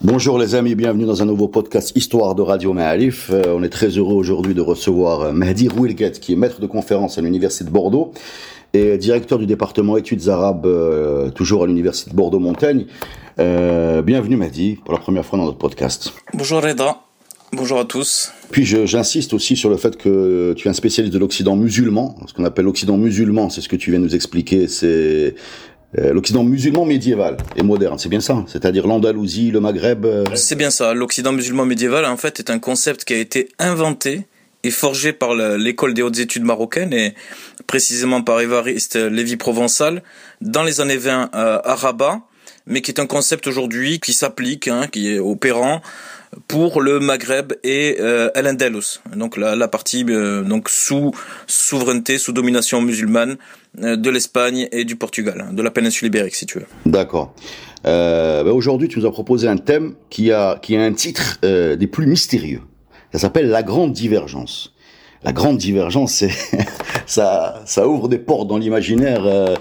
Bonjour les amis, bienvenue dans un nouveau podcast Histoire de Radio Ma'alif. Euh, on est très heureux aujourd'hui de recevoir euh, Mehdi Rouilguet, qui est maître de conférence à l'Université de Bordeaux et directeur du département études arabes, euh, toujours à l'Université de Bordeaux-Montaigne. bienvenue Mehdi, pour la première fois dans notre podcast. Bonjour Reda, bonjour à tous. Puis j'insiste aussi sur le fait que tu es un spécialiste de l'Occident musulman, ce qu'on appelle l'Occident musulman, c'est ce que tu viens de nous expliquer, c'est euh, l'Occident musulman médiéval et moderne, c'est bien ça C'est-à-dire l'Andalousie, le Maghreb euh, C'est bien ça. L'Occident musulman médiéval, en fait, est un concept qui a été inventé et forgé par l'école des hautes études marocaines et précisément par Évariste Lévy-Provençal dans les années 20 euh, à Rabat, mais qui est un concept aujourd'hui qui s'applique, hein, qui est opérant pour le Maghreb et euh, Al-Andalus, donc la, la partie euh, donc sous souveraineté, sous domination musulmane de l'Espagne et du Portugal, de la péninsule ibérique si tu veux. D'accord. Euh, bah aujourd'hui, tu nous as proposé un thème qui a qui a un titre des plus mystérieux. Ça s'appelle la grande divergence la grande divergence, c'est ça, ça ouvre des portes dans l'imaginaire. Euh,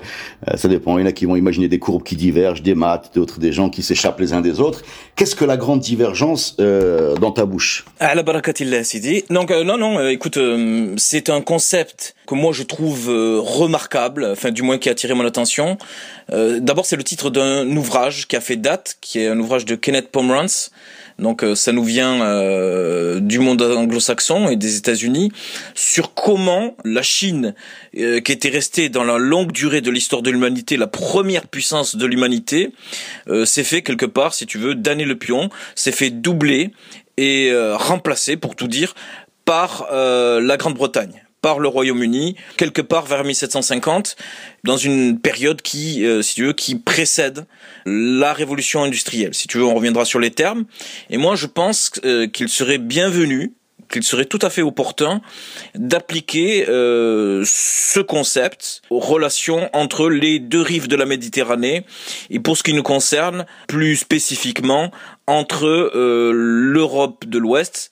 euh, ça dépend. Il y en a qui vont imaginer des courbes qui divergent, des maths, d'autres des gens qui s'échappent les uns des autres. Qu'est-ce que la grande divergence euh, dans ta bouche? À la barakatillah, Sidi. Donc non, non. écoute, c'est un concept que moi je trouve remarquable, enfin du moins qui a attiré mon attention. D'abord, c'est le titre d'un ouvrage qui a fait date, qui est un ouvrage de Kenneth Pomerantz. Donc euh, ça nous vient euh, du monde anglo-saxon et des États-Unis sur comment la Chine, euh, qui était restée dans la longue durée de l'histoire de l'humanité, la première puissance de l'humanité, s'est fait quelque part, si tu veux, damner le pion, s'est fait doubler et remplacer, pour tout dire, par la Grande-Bretagne par le Royaume-Uni, quelque part vers 1750, dans une période qui, euh, si tu veux, qui précède la révolution industrielle. Si tu veux, on reviendra sur les termes. Et moi, je pense euh, qu'il serait bienvenu, qu'il serait tout à fait opportun d'appliquer euh, ce concept aux relations entre les deux rives de la Méditerranée et pour ce qui nous concerne plus spécifiquement entre l'Europe de l'Ouest,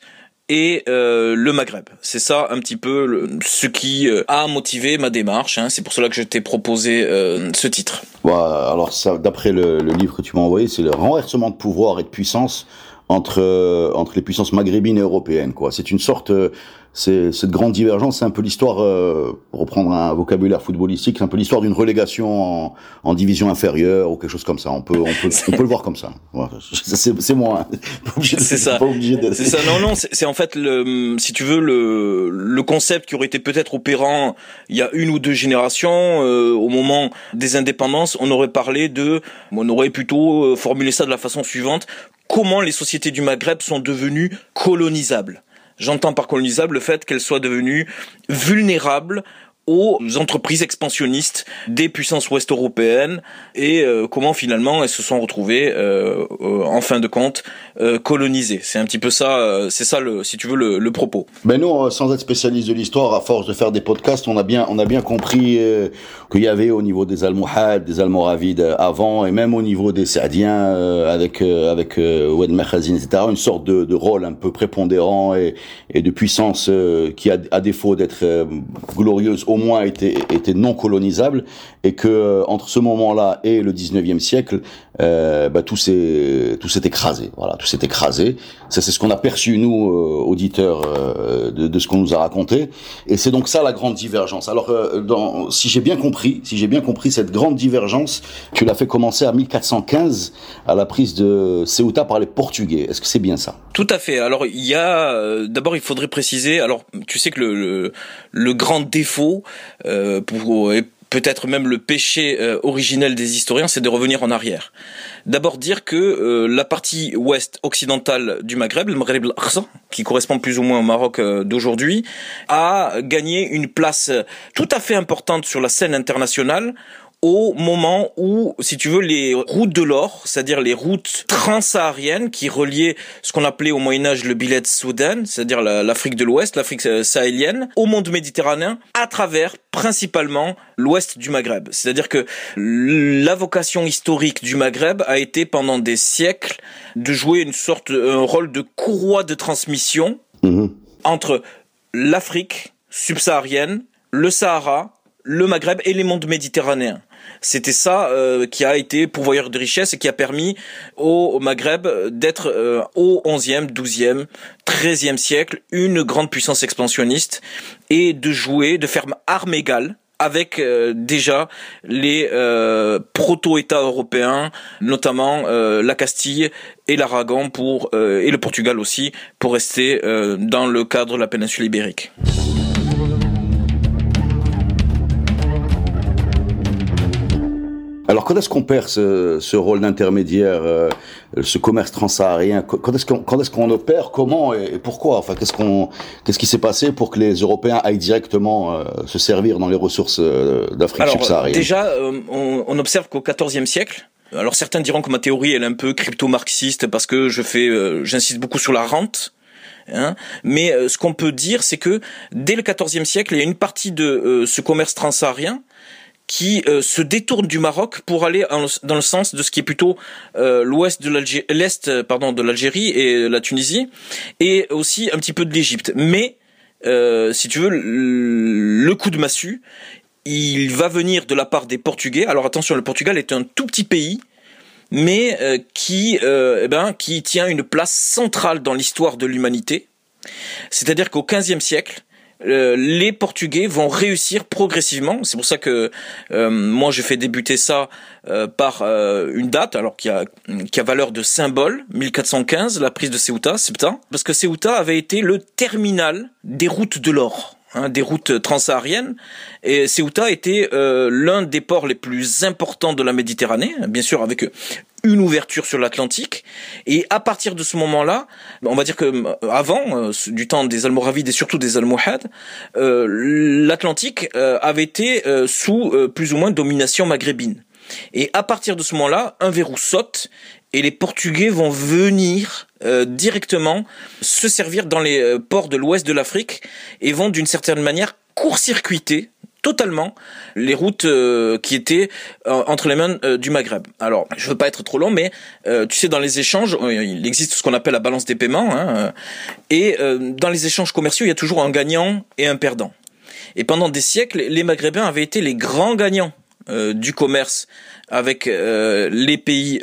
et euh, le Maghreb. C'est ça un petit peu ce qui euh, a motivé ma démarche. Hein. C'est pour cela que je t'ai proposé euh, ce titre. alors ça, d'après le, le, livre que tu m'as envoyé, c'est le renversement de pouvoir et de puissance entre entre les puissances maghrébines et européennes. Quoi. C'est une sorte c'est cette grande divergence, c'est un peu l'histoire, euh, pour reprendre un vocabulaire footballistique, c'est un peu l'histoire d'une relégation en, en, division inférieure ou quelque chose comme ça. On peut, on peut, on peut le voir comme ça. c'est moi. Hein. C'est ça. C'est ça. Non, non. C'est en fait le, si tu veux, le, le concept qui aurait été peut-être opérant il y a une ou deux générations, euh, au moment des indépendances, on aurait parlé de, on aurait plutôt euh, formulé ça de la façon suivante comment les sociétés du Maghreb sont devenues colonisables? J'entends par colonisable le fait qu'elle soit devenue vulnérable aux entreprises expansionnistes des puissances ouest-européennes et euh, comment finalement elles se sont retrouvées euh, euh, en fin de compte colonisées. C'est un petit peu ça, c'est ça le, si tu veux le, propos. Ben nous, sans être spécialiste de l'histoire, à force de faire des podcasts, on a bien, on a bien compris qu'il y avait au niveau des Almohades, des Almoravides avant et même au niveau des Saadiens avec avec Oued etc. Une sorte de, rôle un peu prépondérant et, et de puissance qui a à défaut d'être glorieuse au moins était, était non colonisable et que euh, entre ce moment-là et le 19e siècle, euh, bah, tout s'est tout s'est écrasé. Voilà, tout s'est écrasé. Ça, c'est ce qu'on a perçu nous euh, auditeurs euh, de, de, ce qu'on nous a raconté. Et c'est donc ça la grande divergence. Alors, dans, si j'ai bien compris, si j'ai bien compris cette grande divergence, tu l'as fait commencer à 1415 à la prise de Ceuta par les Portugais. Est-ce que c'est bien ça? Tout à fait. Alors, il y a d'abord, il faudrait préciser. Alors, tu sais que le, le, le grand défaut euh, pour, peut-être même le péché euh, originel des historiens, c'est de revenir en arrière. D'abord dire que euh, la partie ouest occidentale du Maghreb, le Maghreb qui correspond plus ou moins au Maroc d'aujourd'hui, a gagné une place tout à fait importante sur la scène internationale au moment où, si tu veux, les routes de l'or, c'est-à-dire les routes transsahariennes qui reliaient ce qu'on appelait au Moyen Âge le billet de Soudan, c'est-à-dire l'Afrique de l'Ouest, l'Afrique sahélienne, au monde méditerranéen, à travers principalement l'ouest du Maghreb. C'est-à-dire que la vocation historique du Maghreb a été pendant des siècles de jouer une sorte, un rôle de courroie de transmission mhm. entre l'Afrique subsaharienne, le Sahara, le Maghreb et les mondes méditerranéens. C'était ça euh, qui a été pourvoyeur de richesse et qui a permis au, Maghreb d'être euh, au 11e, 12e, 13e siècle une grande puissance expansionniste et de jouer, de faire arme égale avec euh, déjà les proto-États européens, notamment la Castille et l'Aragon pour et le Portugal aussi, pour rester dans le cadre de la péninsule ibérique. Alors quand est-ce qu'on perd ce, rôle d'intermédiaire, euh, ce commerce transsaharien? Quand est-ce qu'on quand est-ce qu'on opère Comment et, pourquoi? Enfin, qu'est-ce qu'on qu'est-ce qui s'est passé pour que les Européens aillent directement euh, se servir dans les ressources euh, d'Afrique subsaharienne? Déjà, on, on, observe qu'au XIVe siècle. Alors certains diront que ma théorie elle est un peu crypto-marxiste parce que je fais, j'insiste beaucoup sur la rente. Hein Mais ce qu'on peut dire, c'est que dès le XIVe siècle, il y a une partie de ce commerce transsaharien qui euh, se détourne du Maroc pour aller dans le sens de ce qui est plutôt euh, l'ouest de l'Algérie, l'est euh, pardon de l'Algérie et la Tunisie, et aussi un petit peu de l'Égypte. Mais si tu veux, le coup de massue, il va venir de la part des Portugais. Alors attention, le Portugal est un tout petit pays, mais qui, eh ben, qui tient une place centrale dans l'histoire de l'humanité. C'est-à-dire qu'au XVe siècle, euh, les Portugais vont réussir progressivement. C'est pour ça que euh, moi je fais débuter ça euh, par une date, alors qui a a valeur de symbole, 1415, la prise de Ceuta, Septembre, parce que Ceuta avait été le terminal des routes de l'or. Hein, des routes transsahariennes. Et Ceuta était l'un des ports les plus importants de la Méditerranée, bien sûr avec une ouverture sur l'Atlantique. Et à partir de ce moment-là, on va dire que euh, avant, euh, du temps des Almoravides et surtout des Almohades, euh, l'Atlantique avait été sous plus ou moins domination maghrébine. Et à partir de ce moment-là, un verrou saute et les Portugais vont venir directement se servir dans les ports de l'ouest de l'Afrique et vont d'une certaine manière court-circuiter totalement les routes euh, qui étaient euh, entre les mains euh, du Maghreb. Alors, je veux pas être trop long, mais tu sais, dans les échanges, il existe ce qu'on appelle la balance des paiements, hein, et dans les échanges commerciaux, il y a toujours un gagnant et un perdant. Et pendant des siècles, les Maghrébins avaient été les grands gagnants du commerce avec les pays,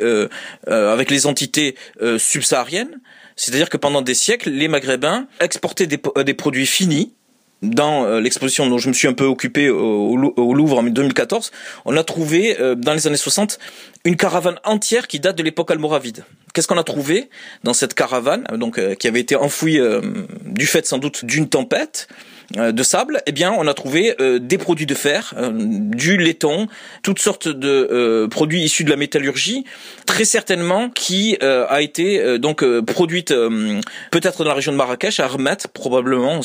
avec les entités subsahariennes. C'est-à-dire que pendant des siècles, les Maghrébins exportaient des produits finis dans euh, l'exposition dont je me suis un peu occupé au, Louvre en 2014, on a trouvé euh, dans les années 60 une caravane entière qui date de l'époque almoravide. Qu'est-ce qu'on a trouvé dans cette caravane, donc euh, qui avait été enfouie du fait sans doute d'une tempête de sable, eh bien, on a trouvé euh, des produits de fer, euh, du laiton, toutes sortes de produits issus de la métallurgie, très certainement qui a été donc produite peut-être dans la région de Marrakech, à Hermet probablement.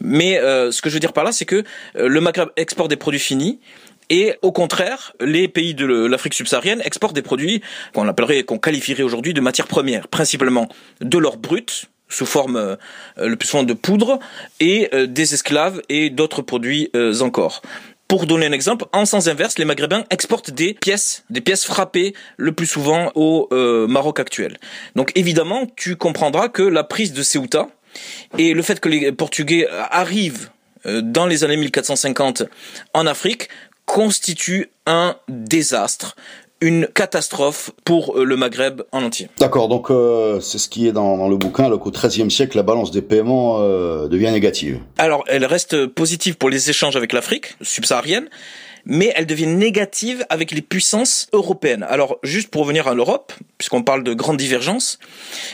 Mais ce que je veux dire par là, c'est que le Maghreb exporte des produits finis. Et au contraire, les pays de l'Afrique subsaharienne exportent des produits qu'on appellerait, qu'on qualifierait aujourd'hui de matières premières, principalement de l'or brut, sous forme euh, le plus souvent de poudre et euh, des esclaves et d'autres produits euh, encore. Pour donner un exemple, en sens inverse, les Maghrébins exportent des pièces, des pièces frappées le plus souvent au Maroc actuel. Donc évidemment, tu comprendras que la prise de Ceuta et le fait que les Portugais arrivent dans les années 1450 en Afrique constitue un désastre, une catastrophe pour euh, le Maghreb en entier. D'accord, donc euh, c'est ce qui est dans, le bouquin, qu'au XIIIe siècle, la balance des paiements euh, devient négative. Alors, elle reste positive pour les échanges avec l'Afrique subsaharienne, mais elle devient négative avec les puissances européennes. Alors, juste pour revenir à l'Europe, puisqu'on parle de grande divergence,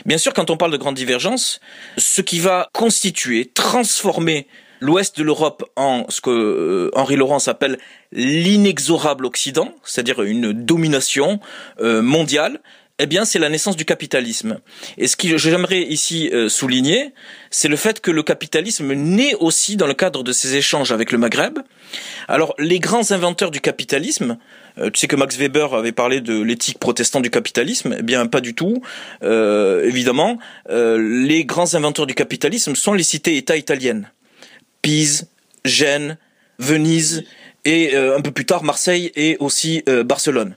bien sûr, quand on parle de grande divergence, ce qui va constituer, transformer l'ouest de l'Europe en ce que euh, Henri Laurent appelle l'inexorable Occident, c'est-à-dire une domination euh, mondiale, eh bien, c'est la naissance du capitalisme. Et ce que j'aimerais ici euh, souligner, c'est le fait que le capitalisme naît aussi dans le cadre de ces échanges avec le Maghreb, Alors, les grands inventeurs du capitalisme, tu sais que Max Weber avait parlé de l'éthique protestante du capitalisme, eh bien pas du tout. Euh, évidemment, euh, les grands inventeurs du capitalisme sont les cités-États italiennes. Pise, Gênes, Venise et un peu plus tard Marseille et aussi Barcelone.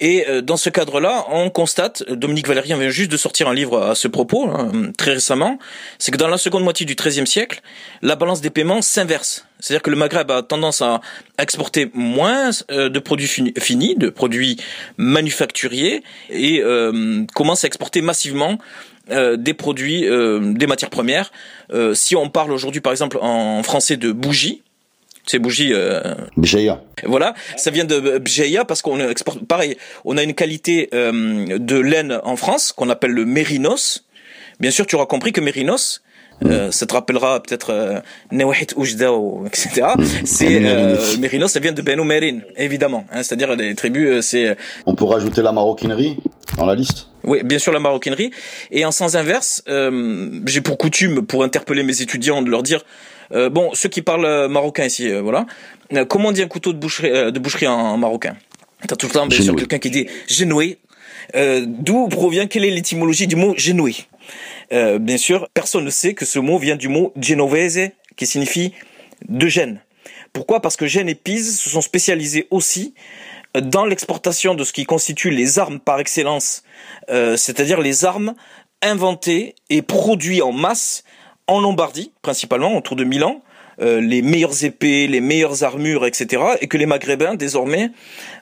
Et euh, dans ce cadre-là, on constate, Dominique Valérien vient juste de sortir un livre à ce propos, hein, très récemment, c'est que dans la seconde moitié du XIIIe siècle, la balance des paiements s'inverse. C'est-à-dire que le Maghreb a tendance à exporter moins euh, de produits finis, de produits manufacturiers, et euh, commence à exporter massivement des produits, des matières premières. Si on parle aujourd'hui, par exemple, en français de bougies, ces bougies. Euh... Voilà, ça vient de Bjeya parce qu'on exporte. Pareil, on a une qualité euh, de laine en France qu'on appelle le mérinos. Bien sûr, tu auras compris que mérinos. Euh, ça te rappellera peut-être euh, etc. Mm. C'est euh, Mérinos, ça vient de Beno Merin, évidemment. Hein, C'est-à-dire les tribus, euh, c'est. On peut rajouter la maroquinerie? Dans la liste. Oui, bien sûr la maroquinerie. Et en sens inverse, j'ai pour coutume, pour interpeller mes étudiants, de leur dire euh, bon, ceux qui parlent euh, marocain ici, euh, voilà. comment on dit un couteau de boucherie, de boucherie en, marocain? T'as tout le temps bien sûr quelqu'un qui dit genoué. D'où provient quelle est l'étymologie du mot genoué? Bien sûr, personne ne sait que ce mot vient du mot genovese, qui signifie de Gênes. Pourquoi? Parce que Gênes et Pise se sont spécialisés aussi dans l'exportation de ce qui constitue les armes par excellence, c'est-à-dire les armes inventées et produites en masse en Lombardie, principalement, autour de Milan, euh, les meilleures épées, les meilleures armures, etc. Et que les Maghrébins, désormais,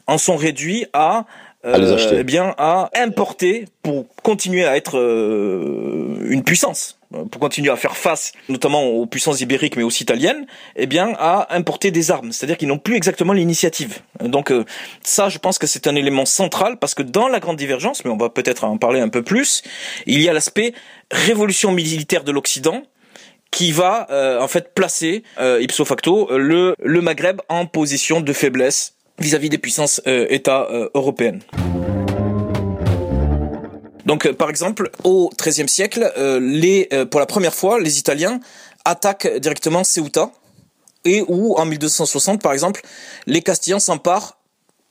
en sont réduits à euh, eh bien à importer pour continuer à être euh, une puissance, pour continuer à faire face, notamment aux puissances ibériques mais aussi italiennes, eh bien à importer des armes, c'est-à-dire qu'ils n'ont plus exactement l'initiative. Donc ça, je pense que c'est un élément central parce que dans la grande divergence, mais on va peut-être en parler un peu plus, il y a l'aspect révolution militaire de l'Occident qui va euh, en fait placer euh, ipso facto le, le Maghreb en position de faiblesse vis-à-vis des puissances euh, États européennes. Donc par exemple au XIIIe siècle, les, pour la première fois, les Italiens attaquent directement Ceuta et où en 1260 par exemple, les Castillans s'emparent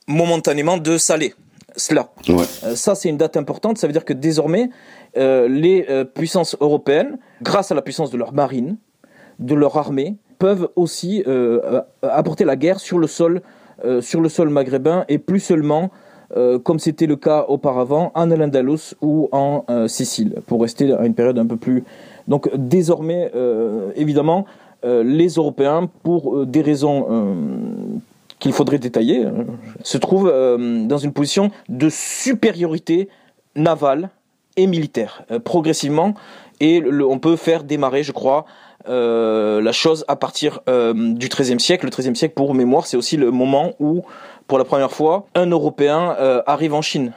momentanément de Salé. Cela. ça c'est une date importante, ça veut dire que désormais euh, les euh, puissances européennes, grâce à la puissance de leur marine, de leur armée, peuvent aussi euh, apporter la guerre sur le sol, sur le sol maghrébin et plus seulement comme c'était le cas auparavant en Al-Andalus ou en Sicile, pour rester à une période un peu plus. Donc désormais, évidemment, les Européens, pour des raisons qu'il faudrait détailler, se trouvent dans une position de supériorité navale et militaire, euh, progressivement. Et on peut faire démarrer, je crois, euh, la chose à partir euh, du XIIIe siècle. Le XIIIe siècle, pour mémoire, c'est aussi le moment où, pour la première fois, un Européen arrive en Chine,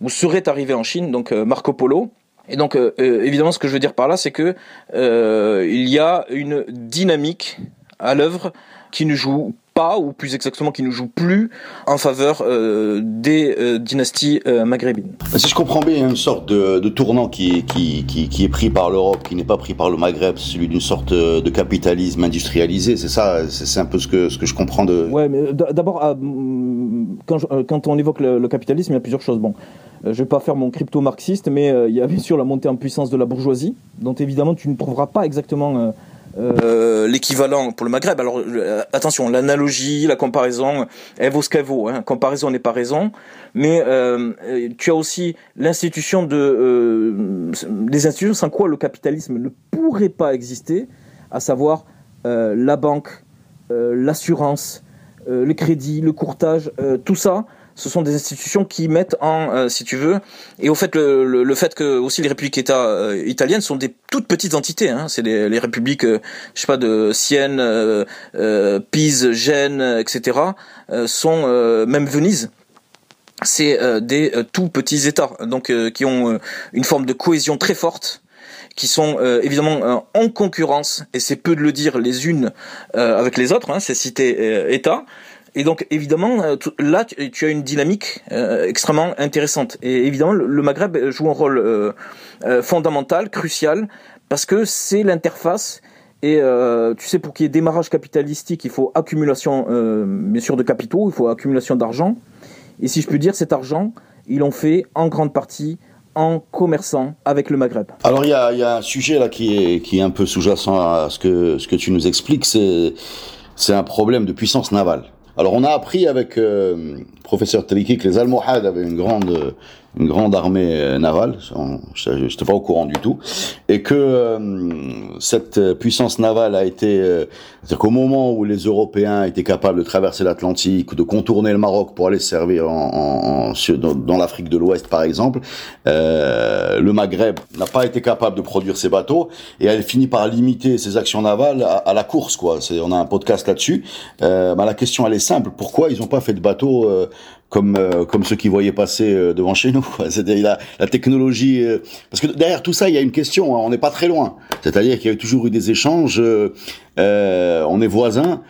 ou serait arrivé en Chine, donc Marco Polo. Et donc, évidemment, ce que je veux dire par là, c'est que il y a une dynamique à l'œuvre qui ne joue pas, ou plus exactement qui ne joue plus en faveur euh, des euh, dynasties euh, maghrébines. Si je comprends bien, il y a une sorte de, de tournant qui, qui, qui, qui, est pris par l'Europe, qui n'est pas pris par le Maghreb, celui d'une sorte de capitalisme industrialisé, c'est ça C'est un peu ce que, ce que je comprends de... Ouais, mais d'abord, quand, quand, on évoque le, capitalisme, il y a plusieurs choses. Bon, je vais pas faire mon crypto-marxiste, mais il y a bien sûr la montée en puissance de la bourgeoisie, dont évidemment tu ne trouveras pas exactement euh, l'équivalent pour le Maghreb. Alors euh, attention, l'analogie, la comparaison, elle vaut ce qu'elle vaut. Hein. Comparaison n'est pas raison, mais euh, tu as aussi l'institution de des institutions sans quoi le capitalisme ne pourrait pas exister, à savoir la banque, l'assurance, le crédit, le courtage, tout ça ce sont des institutions qui mettent en, euh, si tu veux, et au fait le, fait que aussi les républiques États euh, italiennes sont des toutes petites entités. Hein, c'est les, républiques, euh, je sais pas, de Sienne, Pise, Gênes, etc. sont même Venise. C'est des tout petits États, donc qui ont une forme de cohésion très forte qui sont évidemment en concurrence, et c'est peu de le dire, les unes avec les autres, hein, ces cités États, et donc évidemment, euh, là, tu as une dynamique euh, extrêmement intéressante. Et évidemment, le Maghreb joue un rôle euh, fondamental, crucial, parce que c'est l'interface Et euh, tu sais, pour qu'il y ait démarrage capitalistique, il faut accumulation, euh, bien sûr, de capitaux, il faut accumulation d'argent. Et si je peux dire, cet argent, ils l'ont fait en grande partie en commerçant avec le Maghreb. Alors il y a, y a, un sujet là qui est, qui est un peu sous-jacent à ce que, ce que tu nous expliques, c'est un problème de puissance navale. Alors on a appris avec euh, professeur Triki que les Almohades avaient une grande une grande armée navale, je n'étais pas au courant du tout, et que euh, cette puissance navale a été, euh, c'est-à-dire qu'au moment où les Européens étaient capables de traverser l'Atlantique, de contourner le Maroc pour aller servir en, en, dans, dans l'Afrique de l'Ouest par exemple, euh, le Maghreb n'a pas été capable de produire ces bateaux, et elle finit par limiter ses actions navales à, à la course, quoi. On a un podcast là-dessus. Euh, bah, la question elle est simple, pourquoi ils n'ont pas fait de bateaux comme euh, comme ceux qui voyaient passer euh, devant chez nous. C'est-à-dire la, la technologie, euh, parce que derrière tout ça, il y a une question. Hein, on n'est pas très loin. C'est-à-dire qu'il y a toujours eu des échanges. on est voisins.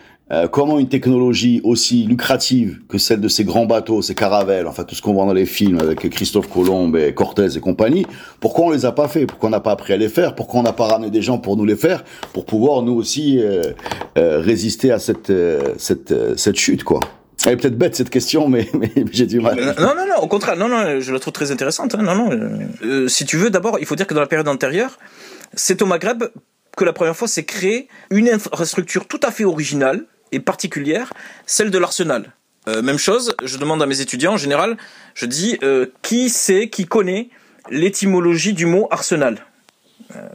comment une technologie aussi lucrative que celle de ces grands bateaux, ces caravelles, enfin tout ce qu'on voit dans les films avec Christophe Colomb et Cortés et compagnie, pourquoi on les a pas fait? Pourquoi on n'a pas appris à les faire? Pourquoi on n'a pas ramené des gens pour nous les faire pour pouvoir nous aussi résister à cette cette cette chute quoi? Elle est peut-être bête cette question, mais, mais j'ai du mal. Non, non, non, au contraire, non, non, je la trouve très intéressante. Hein, non, non. Euh, si tu veux, d'abord, il faut dire que dans la période antérieure, c'est au Maghreb que la première fois s'est créée une infrastructure tout à fait originale et particulière, celle de l'arsenal. Euh, même chose, je demande à mes étudiants en général, je dis euh, qui sait, qui connaît l'étymologie du mot arsenal euh,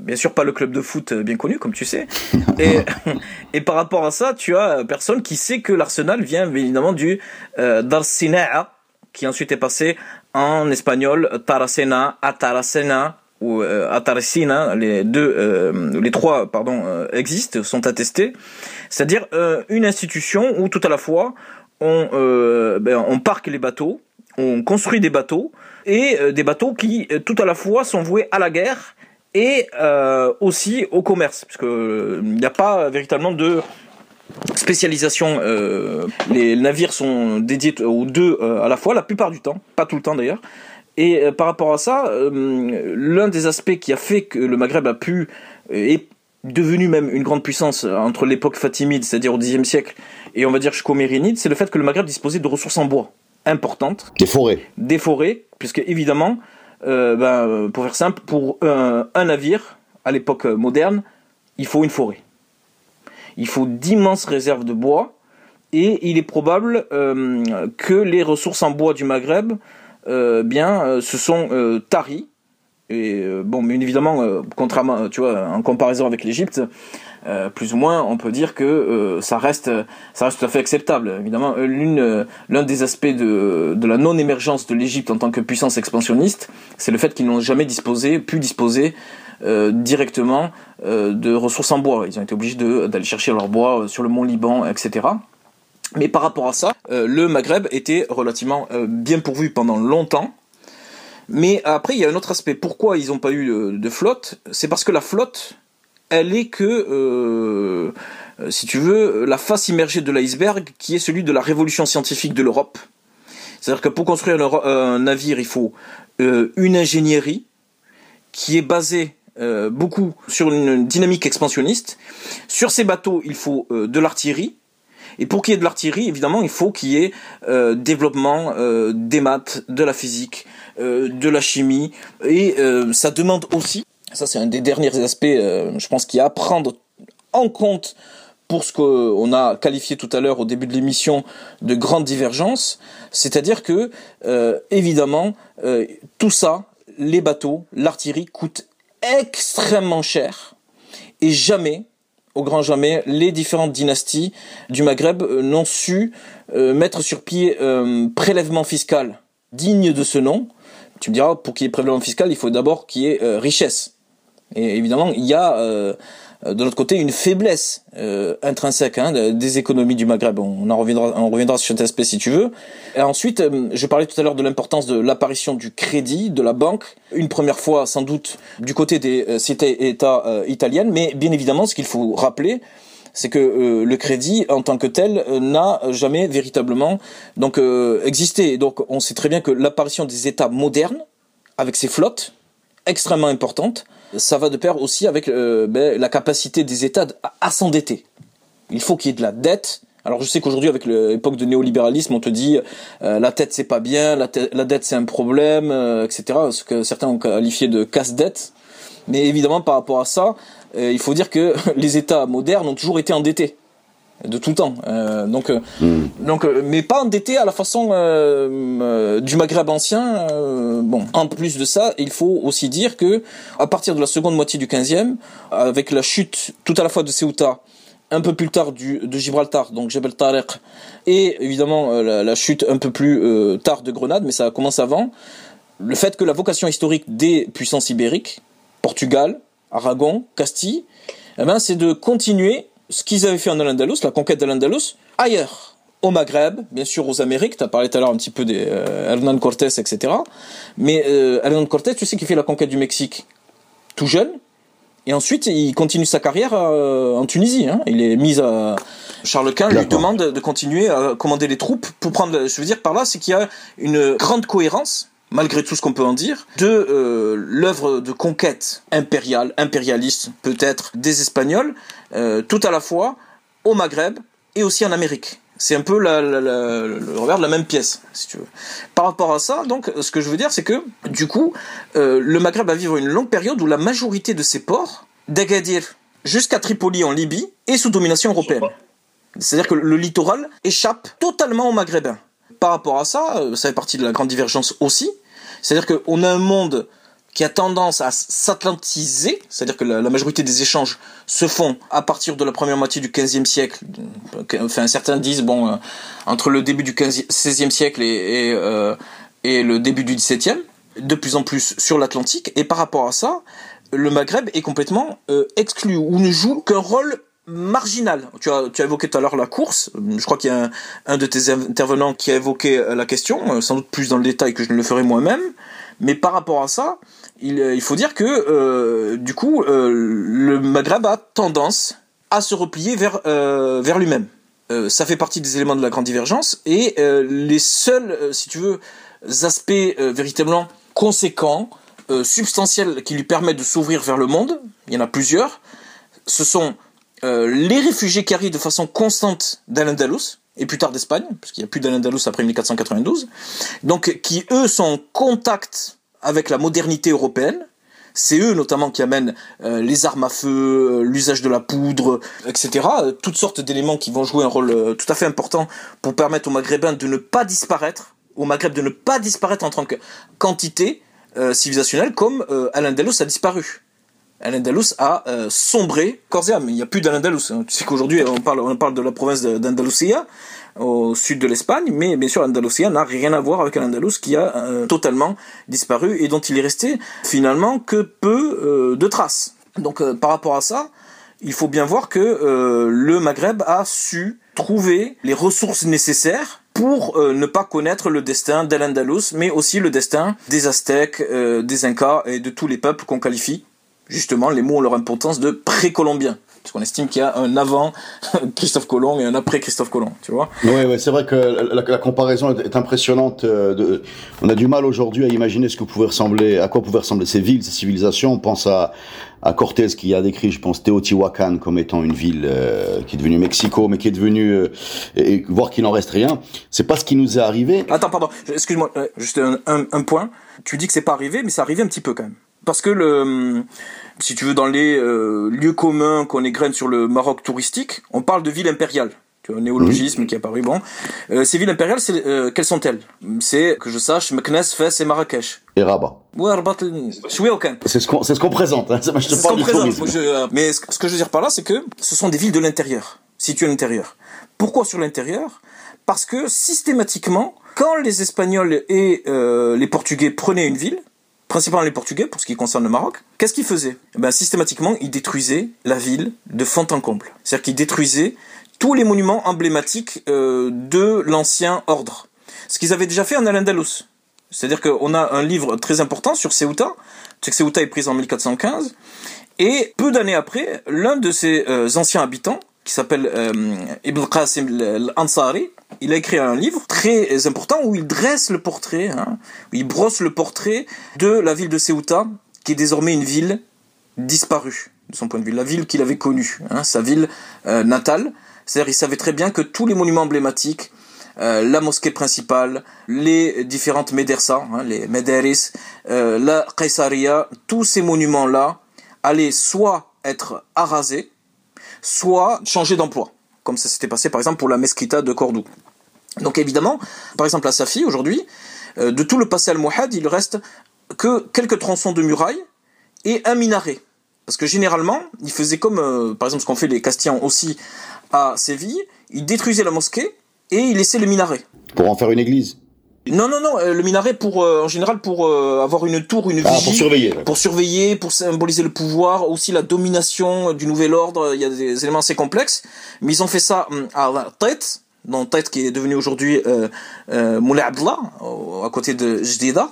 bien sûr pas le club de foot euh, bien connu comme tu sais. Et, et par rapport à ça tu as personne qui sait que l'Arsenal vient évidemment du euh, d'Arsinaa qui ensuite est passé en espagnol Taracena Ataracena ou euh, Ataracina les deux euh, les trois pardon existent sont attestés. C'est-à-dire une institution où tout à la fois on ben, on parque les bateaux on construit des bateaux et des bateaux qui tout à la fois sont voués à la guerre et euh, aussi au commerce, parce que euh, il n'y a pas véritablement de spécialisation. Euh, les navires sont dédiés aux deux à la fois, la plupart du temps, pas tout le temps d'ailleurs. Et par rapport à ça, l'un des aspects qui a fait que le Maghreb a pu est devenu même une grande puissance entre l'époque fatimide, c'est-à-dire au Xe siècle, et on va dire jusqu'au mérinide, c'est le fait que le Maghreb disposait de ressources en bois importantes. Des forêts. Des forêts, puisque évidemment, euh, ben, pour faire simple, pour un, navire, à l'époque moderne, il faut une forêt. Il faut d'immenses réserves de bois, et il est probable euh, que les ressources en bois du Maghreb euh, bien, euh, se sont euh, taries. Et bon, mais évidemment, contrairement, tu vois, en comparaison avec l'Égypte, plus ou moins, on peut dire que ça reste, ça reste tout à fait acceptable. Évidemment, l'une, l'un des aspects de, de la non-émergence de l'Égypte en tant que puissance expansionniste, c'est le fait qu'ils n'ont jamais disposé, pu disposer euh, directement euh, de ressources en bois. Ils ont été obligés d'aller chercher leur bois sur le mont Liban, etc. Mais par rapport à ça, euh, le Maghreb était relativement bien pourvu pendant longtemps. Mais après, il y a un autre aspect. Pourquoi ils n'ont pas eu de flotte? C'est parce que la flotte, elle est que, euh, si tu veux, la face immergée de l'iceberg, qui est celui de la révolution scientifique de l'Europe. C'est-à-dire que pour construire un, navire, il faut euh, une ingénierie qui est basée euh, beaucoup sur une dynamique expansionniste. Sur ces bateaux, il faut euh, de l'artillerie. Et pour qu'il y ait de l'artillerie, évidemment, il faut qu'il y ait euh, développement euh, des maths, de la physique, euh, de la chimie. Et ça demande aussi, ça c'est un des derniers aspects, je pense, qu'il y a à prendre en compte pour ce qu'on a qualifié tout à l'heure au début de l'émission de grande divergence, c'est-à-dire que, évidemment, tout ça, les bateaux, l'artillerie coûte extrêmement cher et jamais, au grand jamais, les différentes dynasties du Maghreb n'ont su euh, mettre sur pied un prélèvement fiscal digne de ce nom. Tu me diras, pour qu'il y ait prélèvement fiscal, il faut d'abord qu'il y ait euh, richesse. Et évidemment, il y a euh, de l'autre côté une faiblesse euh, intrinsèque hein, des économies du Maghreb. On en reviendra, on reviendra sur cet aspect si tu veux. Et ensuite, euh, je parlais tout à l'heure de l'importance de l'apparition du crédit, de la banque, une première fois sans doute du côté des euh, cités-États euh, italiennes, mais bien évidemment, ce qu'il faut rappeler, c'est que euh, le crédit en tant que tel euh, n'a jamais véritablement donc existé. Donc on sait très bien que l'apparition des États modernes avec ces flottes extrêmement importante. Ça va de pair aussi avec euh, ben, la capacité des États à, s'endetter. Il faut qu'il y ait de la dette. Alors je sais qu'aujourd'hui avec l'époque de néolibéralisme, on te dit euh, la dette c'est pas bien, la, dette c'est un problème, euh, etc. Ce que certains ont qualifié de casse-dette. Mais évidemment par rapport à ça, il faut dire que les États modernes ont toujours été endettés de tout temps. Euh, donc, euh, hmm. donc, euh, mais pas endetté à la façon du Maghreb ancien. bon, en plus de ça, il faut aussi dire que à partir de la seconde moitié du 15e, avec la chute tout à la fois de Ceuta, un peu plus tard du, de Gibraltar, donc Jebel Tariq, et évidemment la, la, chute un peu plus tard de Grenade, mais ça commence avant. Le fait que la vocation historique des puissances ibériques, Portugal, Aragon, Castille, eh ben, c'est de continuer ce qu'ils avaient fait en Al-Andalus, la conquête de l'Andalus, ailleurs, au Maghreb, bien sûr aux Amériques, tu as parlé tout à l'heure un petit peu des euh, Hernán Cortés, etc. Mais euh, Hernán Cortés, tu sais qu'il fait la conquête du Mexique tout jeune, et ensuite il continue sa carrière euh, en Tunisie. Hein. Il est mis à... Charles Quint lui demande de continuer à commander les troupes pour prendre... Je veux dire par là, c'est qu'il y a une grande cohérence malgré tout ce qu'on peut en dire, de euh, l'œuvre de conquête impériale, impérialiste peut-être des Espagnols, euh, tout à la fois au Maghreb et aussi en Amérique. C'est un peu la, le revers de la même pièce, si tu veux. Par rapport à ça, donc, ce que je veux dire, c'est que, du coup, euh, le Maghreb va vivre une longue période où la majorité de ses ports, d'Agadir jusqu'à Tripoli en Libye, est sous domination européenne. C'est-à-dire que le littoral échappe totalement aux Maghrébins par rapport à ça, euh, ça fait partie de la grande divergence aussi. C'est-à-dire qu'on a un monde qui a tendance à s'atlantiser, c'est-à-dire que la, majorité des échanges se font à partir de la première moitié du XVe siècle. Enfin, certains disent, bon, euh, entre le début du XVIe siècle euh, et, le début du XVIIe, de plus en plus sur l'Atlantique. Et par rapport à ça, le Maghreb est complètement exclu ou ne joue qu'un rôle marginal. Tu as, tu as évoqué tout à l'heure la course. Je crois qu'il y a un, de tes intervenants qui a évoqué euh, la question, euh, sans doute plus dans le détail que je ne le ferai moi-même. Mais par rapport à ça, il, euh, il faut dire que du coup, le Maghreb a tendance à se replier vers, vers lui-même. ça fait partie des éléments de la grande divergence. Et les seuls, si tu veux, aspects véritablement conséquents, substantiels, qui lui permettent de s'ouvrir vers le monde, il y en a plusieurs, ce sont euh, les réfugiés qui arrivent de façon constante d'Al-Andalus, et plus tard d'Espagne, puisqu'il n'y a plus d'Al-Andalus après 1492, donc qui eux sont en contact avec la modernité européenne, c'est eux notamment qui amènent euh, les armes à feu, euh, l'usage de la poudre, etc. Toutes sortes d'éléments qui vont jouer un rôle tout à fait important pour permettre aux Maghrébins de ne pas disparaître, au Maghreb de ne pas disparaître en tant que quantité civilisationnelle comme Al-Andalus a disparu. Al-Andalus a euh, sombré corps et âme. Il n'y a plus d'Al-Andalus. Hein. Tu sais qu'aujourd'hui, on parle, on parle de la province d'Andalusia, au sud de l'Espagne, mais bien sûr, l'Andalusia n'a rien à voir avec l'Andalus qui a euh, totalement disparu et dont il est resté finalement que peu euh, de traces. Donc, par rapport à ça, il faut bien voir que le Maghreb a su trouver les ressources nécessaires pour ne pas connaître le destin d'Al-Andalus, mais aussi le destin des Aztèques, des Incas et de tous les peuples qu'on qualifie justement, les mots ont leur importance de précolombien. Parce qu'on estime qu'il y a un avant Christophe Colomb et un après Christophe Colomb, tu vois. Oui, ouais, c'est vrai que la, comparaison est impressionnante. Euh, de, on a du mal aujourd'hui à imaginer ce que pouvait ressembler, à quoi pouvaient ressembler ces villes, ces civilisations. On pense à, à Cortés qui a décrit, je pense, Teotihuacan comme étant une ville euh, qui est devenue Mexico, mais qui est devenue, euh, et, voir qu'il n'en reste rien. C'est pas ce qui nous est arrivé. Attends, pardon, excuse-moi, juste un, un, un point. Tu dis que c'est pas arrivé, mais c'est arrivé un petit peu quand même. Parce que le, si tu veux, dans les euh, lieux communs qu'on égrène sur le Maroc touristique, on parle de ville impériale. Tu vois, un néologisme qui est apparu. Bon, euh, ces villes impériales, euh, quelles sont-elles? C'est que je sache, Meknes, Fès et Marrakech. Et Rabat. Ouais, Rabat, aucun. C'est ce qu'on, c'est ce qu'on présente. Hein. Je te parle présente. mais ce, que je veux dire par là, c'est que ce sont des villes de l'intérieur, situées à l'intérieur. Pourquoi sur l'intérieur? Parce que systématiquement, quand les Espagnols et les Portugais prenaient une ville, principalement les Portugais pour ce qui concerne le Maroc, qu'est-ce qu'ils faisaient? Eh ben, Systématiquement, ils détruisaient la ville de fond en. C'est-à-dire qu'ils détruisaient tous les monuments emblématiques euh, de l'ancien ordre. Ce qu'ils avaient déjà fait en Al-Andalus. C'est-à-dire qu'on a un livre très important sur Ceuta. Sais que Ceuta est prise en 1415. Et peu d'années après, l'un de ses euh, anciens habitants, qui s'appelle euh, Ibn Qasim al-Ansari, il a écrit un livre très important où il dresse le portrait, hein, où il brosse le portrait de la ville de Ceuta, qui est désormais une ville disparue de son point de vue, la ville qu'il avait connue, hein, sa ville euh, natale. C'est-à-dire, il savait très bien que tous les monuments emblématiques, euh, la mosquée principale, les différentes médersas, hein, les méderis, la Caesaria, tous ces monuments-là allaient soit être arasés, soit changer d'emploi, comme ça s'était passé par exemple pour la mesquita de Cordoue. Donc évidemment, par exemple à Safi aujourd'hui, de tout le passé al-Muhad, il reste que quelques tronçons de murailles et un minaret. Parce que généralement, ils faisaient comme, euh, par exemple, ce qu'ont fait les Castillans aussi à Séville, ils détruisaient la mosquée et ils laissaient le minaret. Pour en faire une église non, non, non, euh, le minaret pour, euh, en général, pour avoir une tour, une vigie. Ah, pour surveiller. Pour surveiller, pour symboliser le pouvoir, aussi la domination du nouvel ordre. Il y a des éléments assez complexes. Mais ils ont fait ça hum, à Tête, dans Tête qui est devenu aujourd'hui euh, Moulay Abdallah, à côté de Jdida.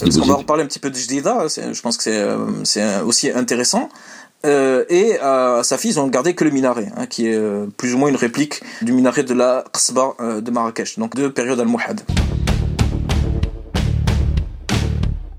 Parce qu'on va reparler un petit peu de Jdida, je pense que c'est euh, aussi intéressant. Euh, et à sa fille, ils ont gardé que le minaret, hein, qui est euh, plus ou moins une réplique du minaret de la Qasba de Marrakech, donc deux périodes al-Muhad.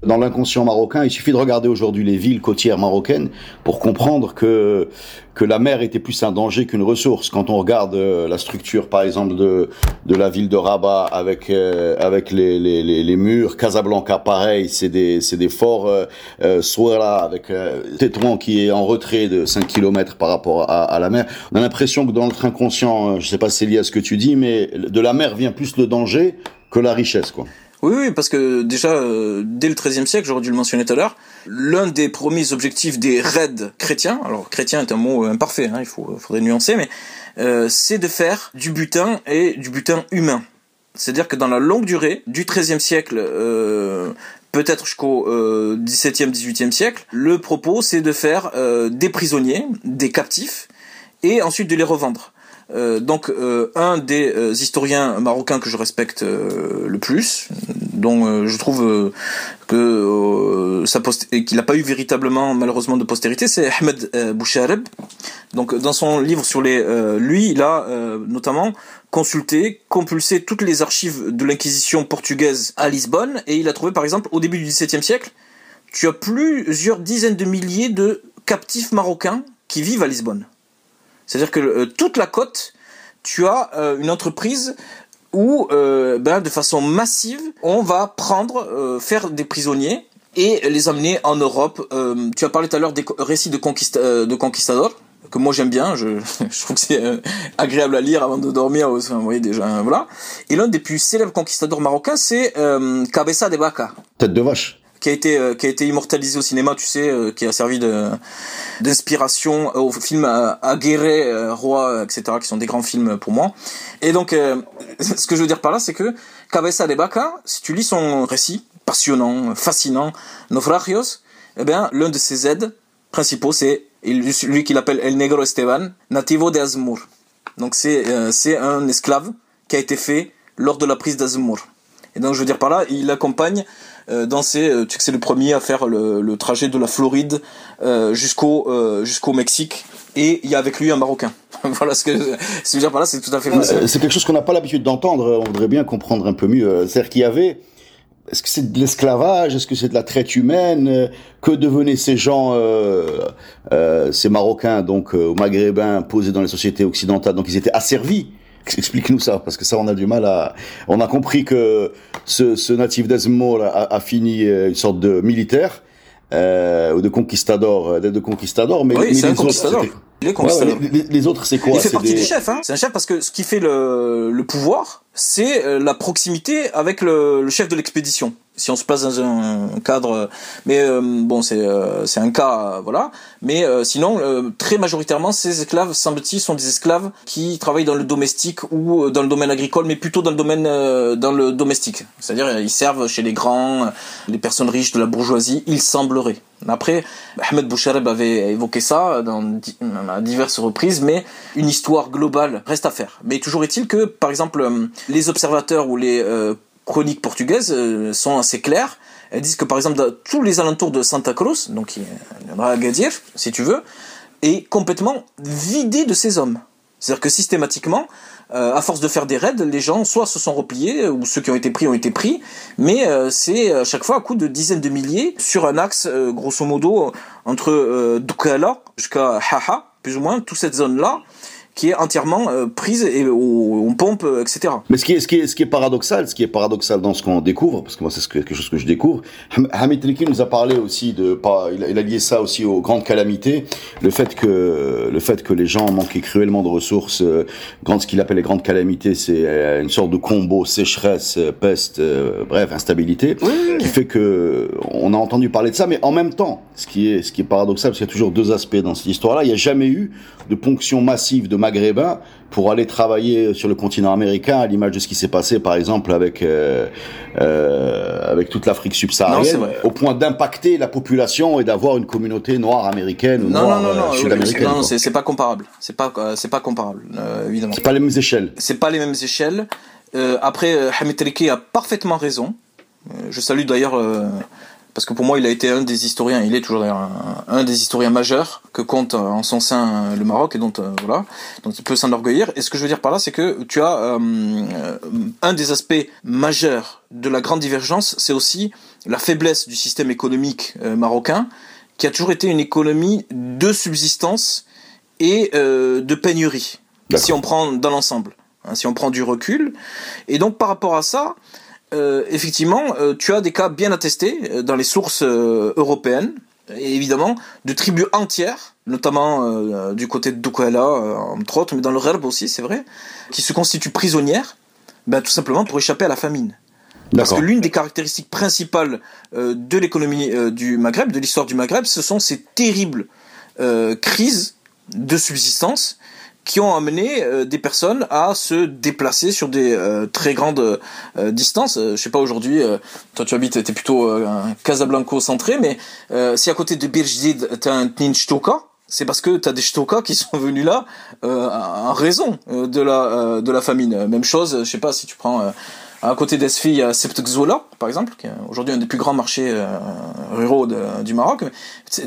Dans l'inconscient marocain, il suffit de regarder aujourd'hui les villes côtières marocaines pour comprendre que que la mer était plus un danger qu'une ressource. Quand on regarde euh, la structure, par exemple, de de la ville de Rabat avec euh, avec les, les, les, murs, Casablanca, pareil, c'est des c'est des forts euh, euh Souera avec euh, Tétouan qui est en retrait de 5 km par rapport à, à la mer. On a l'impression que dans notre inconscient, je sais pas si c'est lié à ce que tu dis, mais de la mer vient plus le danger que la richesse, quoi. Oui, parce que déjà, euh, dès le XIIIe siècle, j'aurais dû le mentionner tout à l'heure, l'un des premiers objectifs des raids chrétiens, alors chrétien est un mot imparfait, hein, il faut, faudrait nuancer, mais euh, c'est de faire du butin et du butin humain. C'est-à-dire que dans la longue durée, du XIIIe siècle, euh, peut-être jusqu'au euh, XVIIe, XVIIIe siècle, le propos c'est de faire des prisonniers, des captifs, et ensuite de les revendre. Euh, donc euh, un des euh, historiens marocains que je respecte le plus, dont je trouve que qu'il n'a pas eu véritablement malheureusement de postérité, c'est Ahmed Bouchareb. Donc dans son livre sur les, lui, il a notamment consulté, compulsé toutes les archives de l'inquisition portugaise à Lisbonne, et il a trouvé par exemple au début du XVIIe siècle, tu as plusieurs dizaines de milliers de captifs marocains qui vivent à Lisbonne. C'est-à-dire que euh, toute la côte, tu as euh, une entreprise où, euh, ben, de façon massive, on va prendre, faire des prisonniers et les amener en Europe. tu as parlé tout à l'heure des récits de, de conquistadors que moi j'aime bien, je, je trouve que c'est agréable à lire avant de dormir, vous voyez déjà, voilà. Et l'un des plus célèbres conquistadors marocains, c'est Cabeza de Vaca. Tête de vache qui a été euh, qui a été immortalisé au cinéma, tu sais, euh, qui a servi d'inspiration au film Aguirre, euh, Roi, etc., qui sont des grands films pour moi. Et donc, ce que je veux dire par là, c'est que Cabeza de Baca, si tu lis son récit, passionnant, fascinant, Naufragios, eh bien, l'un de ses aides principaux, c'est lui qu'il appelle El Negro Esteban, nativo de Azmur. Donc c'est c'est un esclave qui a été fait lors de la prise d'Azmur. Et donc je veux dire par là, il accompagne euh, dans ses, euh, tu sais que c'est le premier à faire le, le trajet de la Floride euh, jusqu'au euh, jusqu'au Mexique et il y a avec lui un Marocain. voilà ce que ce que je veux dire par là, c'est tout à fait euh, C'est quelque chose qu'on n'a pas l'habitude d'entendre. On voudrait bien comprendre un peu mieux. C'est-à-dire qu'il y avait est-ce que c'est de l'esclavage? Est-ce que c'est de la traite humaine? Que devenaient ces gens, euh, euh, ces Marocains, donc euh, maghrébins, posés dans les sociétés occidentales? Donc ils étaient asservis Explique-nous ça, parce que ça, on a du mal à. On a compris que ce, ce natif d'Azmour a, a, fini euh, une sorte de militaire euh, ou de conquistador, euh, de conquistador, mais, oui, c'est un conquistador. les, les, les, autres, c'est quoi? Il fait partie des... du chef. Hein c'est un chef parce que ce qui fait le, le pouvoir, c'est la proximité avec le, le chef de l'expédition si on se place dans un cadre mais euh, bon c'est euh, c'est un cas voilà. Mais euh, sinon très majoritairement ces esclaves semble-t-il sont des esclaves qui travaillent dans le domestique ou dans le domaine agricole mais plutôt dans le domaine dans le domestique. C'est-à-dire ils servent chez les grands les personnes riches de la bourgeoisie il semblerait. Après Ahmed Bouchareb avait évoqué ça dans à diverses reprises mais une histoire globale reste à faire. Mais toujours est-il que par exemple les observateurs ou les chroniques portugaises euh, sont assez claires. Elles disent que par exemple dans tous les alentours de Santa Cruz, donc Agadir, si tu veux, est complètement vidé de ces hommes. C'est-à-dire que systématiquement, euh, à force de faire des raids, les gens soit se sont repliés, ou ceux qui ont été pris ont été pris, mais euh, c'est à chaque fois à coup de dizaines de milliers sur un axe, grosso modo, entre Dukala jusqu'à Haha, plus ou moins, toute cette zone-là, qui est entièrement euh, prise et on, on pompe, euh, etc. Mais ce qui est, ce qui est, ce qui est paradoxal, ce qui est paradoxal dans ce qu'on découvre, parce que moi c'est ce que- quelque chose que je découvre, Ham- Hamid Triki nous a parlé aussi de, pas, il a, il a lié ça aussi aux grandes calamités, le fait que, le fait que les gens manquaient cruellement de ressources, euh, grande, ce qu'il appelle les grandes calamités, c'est euh, une sorte de combo sécheresse, euh, peste, euh, bref, instabilité, qui fait que on a entendu parler de ça, mais en même temps, ce qui est, ce qui est paradoxal, parce qu'il y a toujours deux aspects dans cette histoire-là, il n'y a jamais eu de ponction massive de maghrébins pour aller travailler sur le continent américain, à l'image de ce qui s'est passé, par exemple, avec euh, euh, avec toute l'Afrique subsaharienne, au point d'impacter la population et d'avoir une communauté noire américaine ou Non, noire non, non, non, euh, sud-américaine. non, c'est pas comparable. C'est pas, c'est pas comparable, euh, évidemment. C'est pas les mêmes échelles. c'est pas les mêmes échelles. Après, Hamid Triki a parfaitement raison. Je salue d'ailleurs, parce que pour moi, il a été un des historiens, il est toujours un, un des historiens majeurs que compte euh, en son sein euh, le Maroc et dont euh, voilà, dont il peut s'enorgueillir. Et ce que je veux dire par là, c'est que tu as euh, un des aspects majeurs de la grande divergence, c'est aussi la faiblesse du système économique euh, marocain, qui a toujours été une économie de subsistance et euh, de pénurie. Si on prend dans l'ensemble, hein, si on prend du recul. Et donc par rapport à ça, effectivement, euh, tu as des cas bien attestés euh, dans les sources euh, européennes, et évidemment de tribus entières, notamment euh, du côté de Douala, euh, entre autres, mais dans le Rerb aussi, c'est vrai, qui se constituent prisonnières, ben, tout simplement pour échapper à la famine. Parce que l'une des caractéristiques principales euh, de l'économie euh, du Maghreb, de l'histoire du Maghreb, ce sont ces terribles euh, crises de subsistance qui ont amené euh, des personnes à se déplacer sur des euh, très grandes euh, distances. Euh, je sais pas aujourd'hui, euh, toi tu habites, t'es plutôt euh, un Casablanco centré, mais si à côté de Birjdid t'as un Tnin Shtoka, c'est parce que t'as des Shtoka qui sont venus là en raison de la de la famine. Même chose, je sais pas si tu prends à côté d'Esfi, il y a Septxola, par exemple, qui est aujourd'hui un des plus grands marchés euh, ruraux de- du Maroc.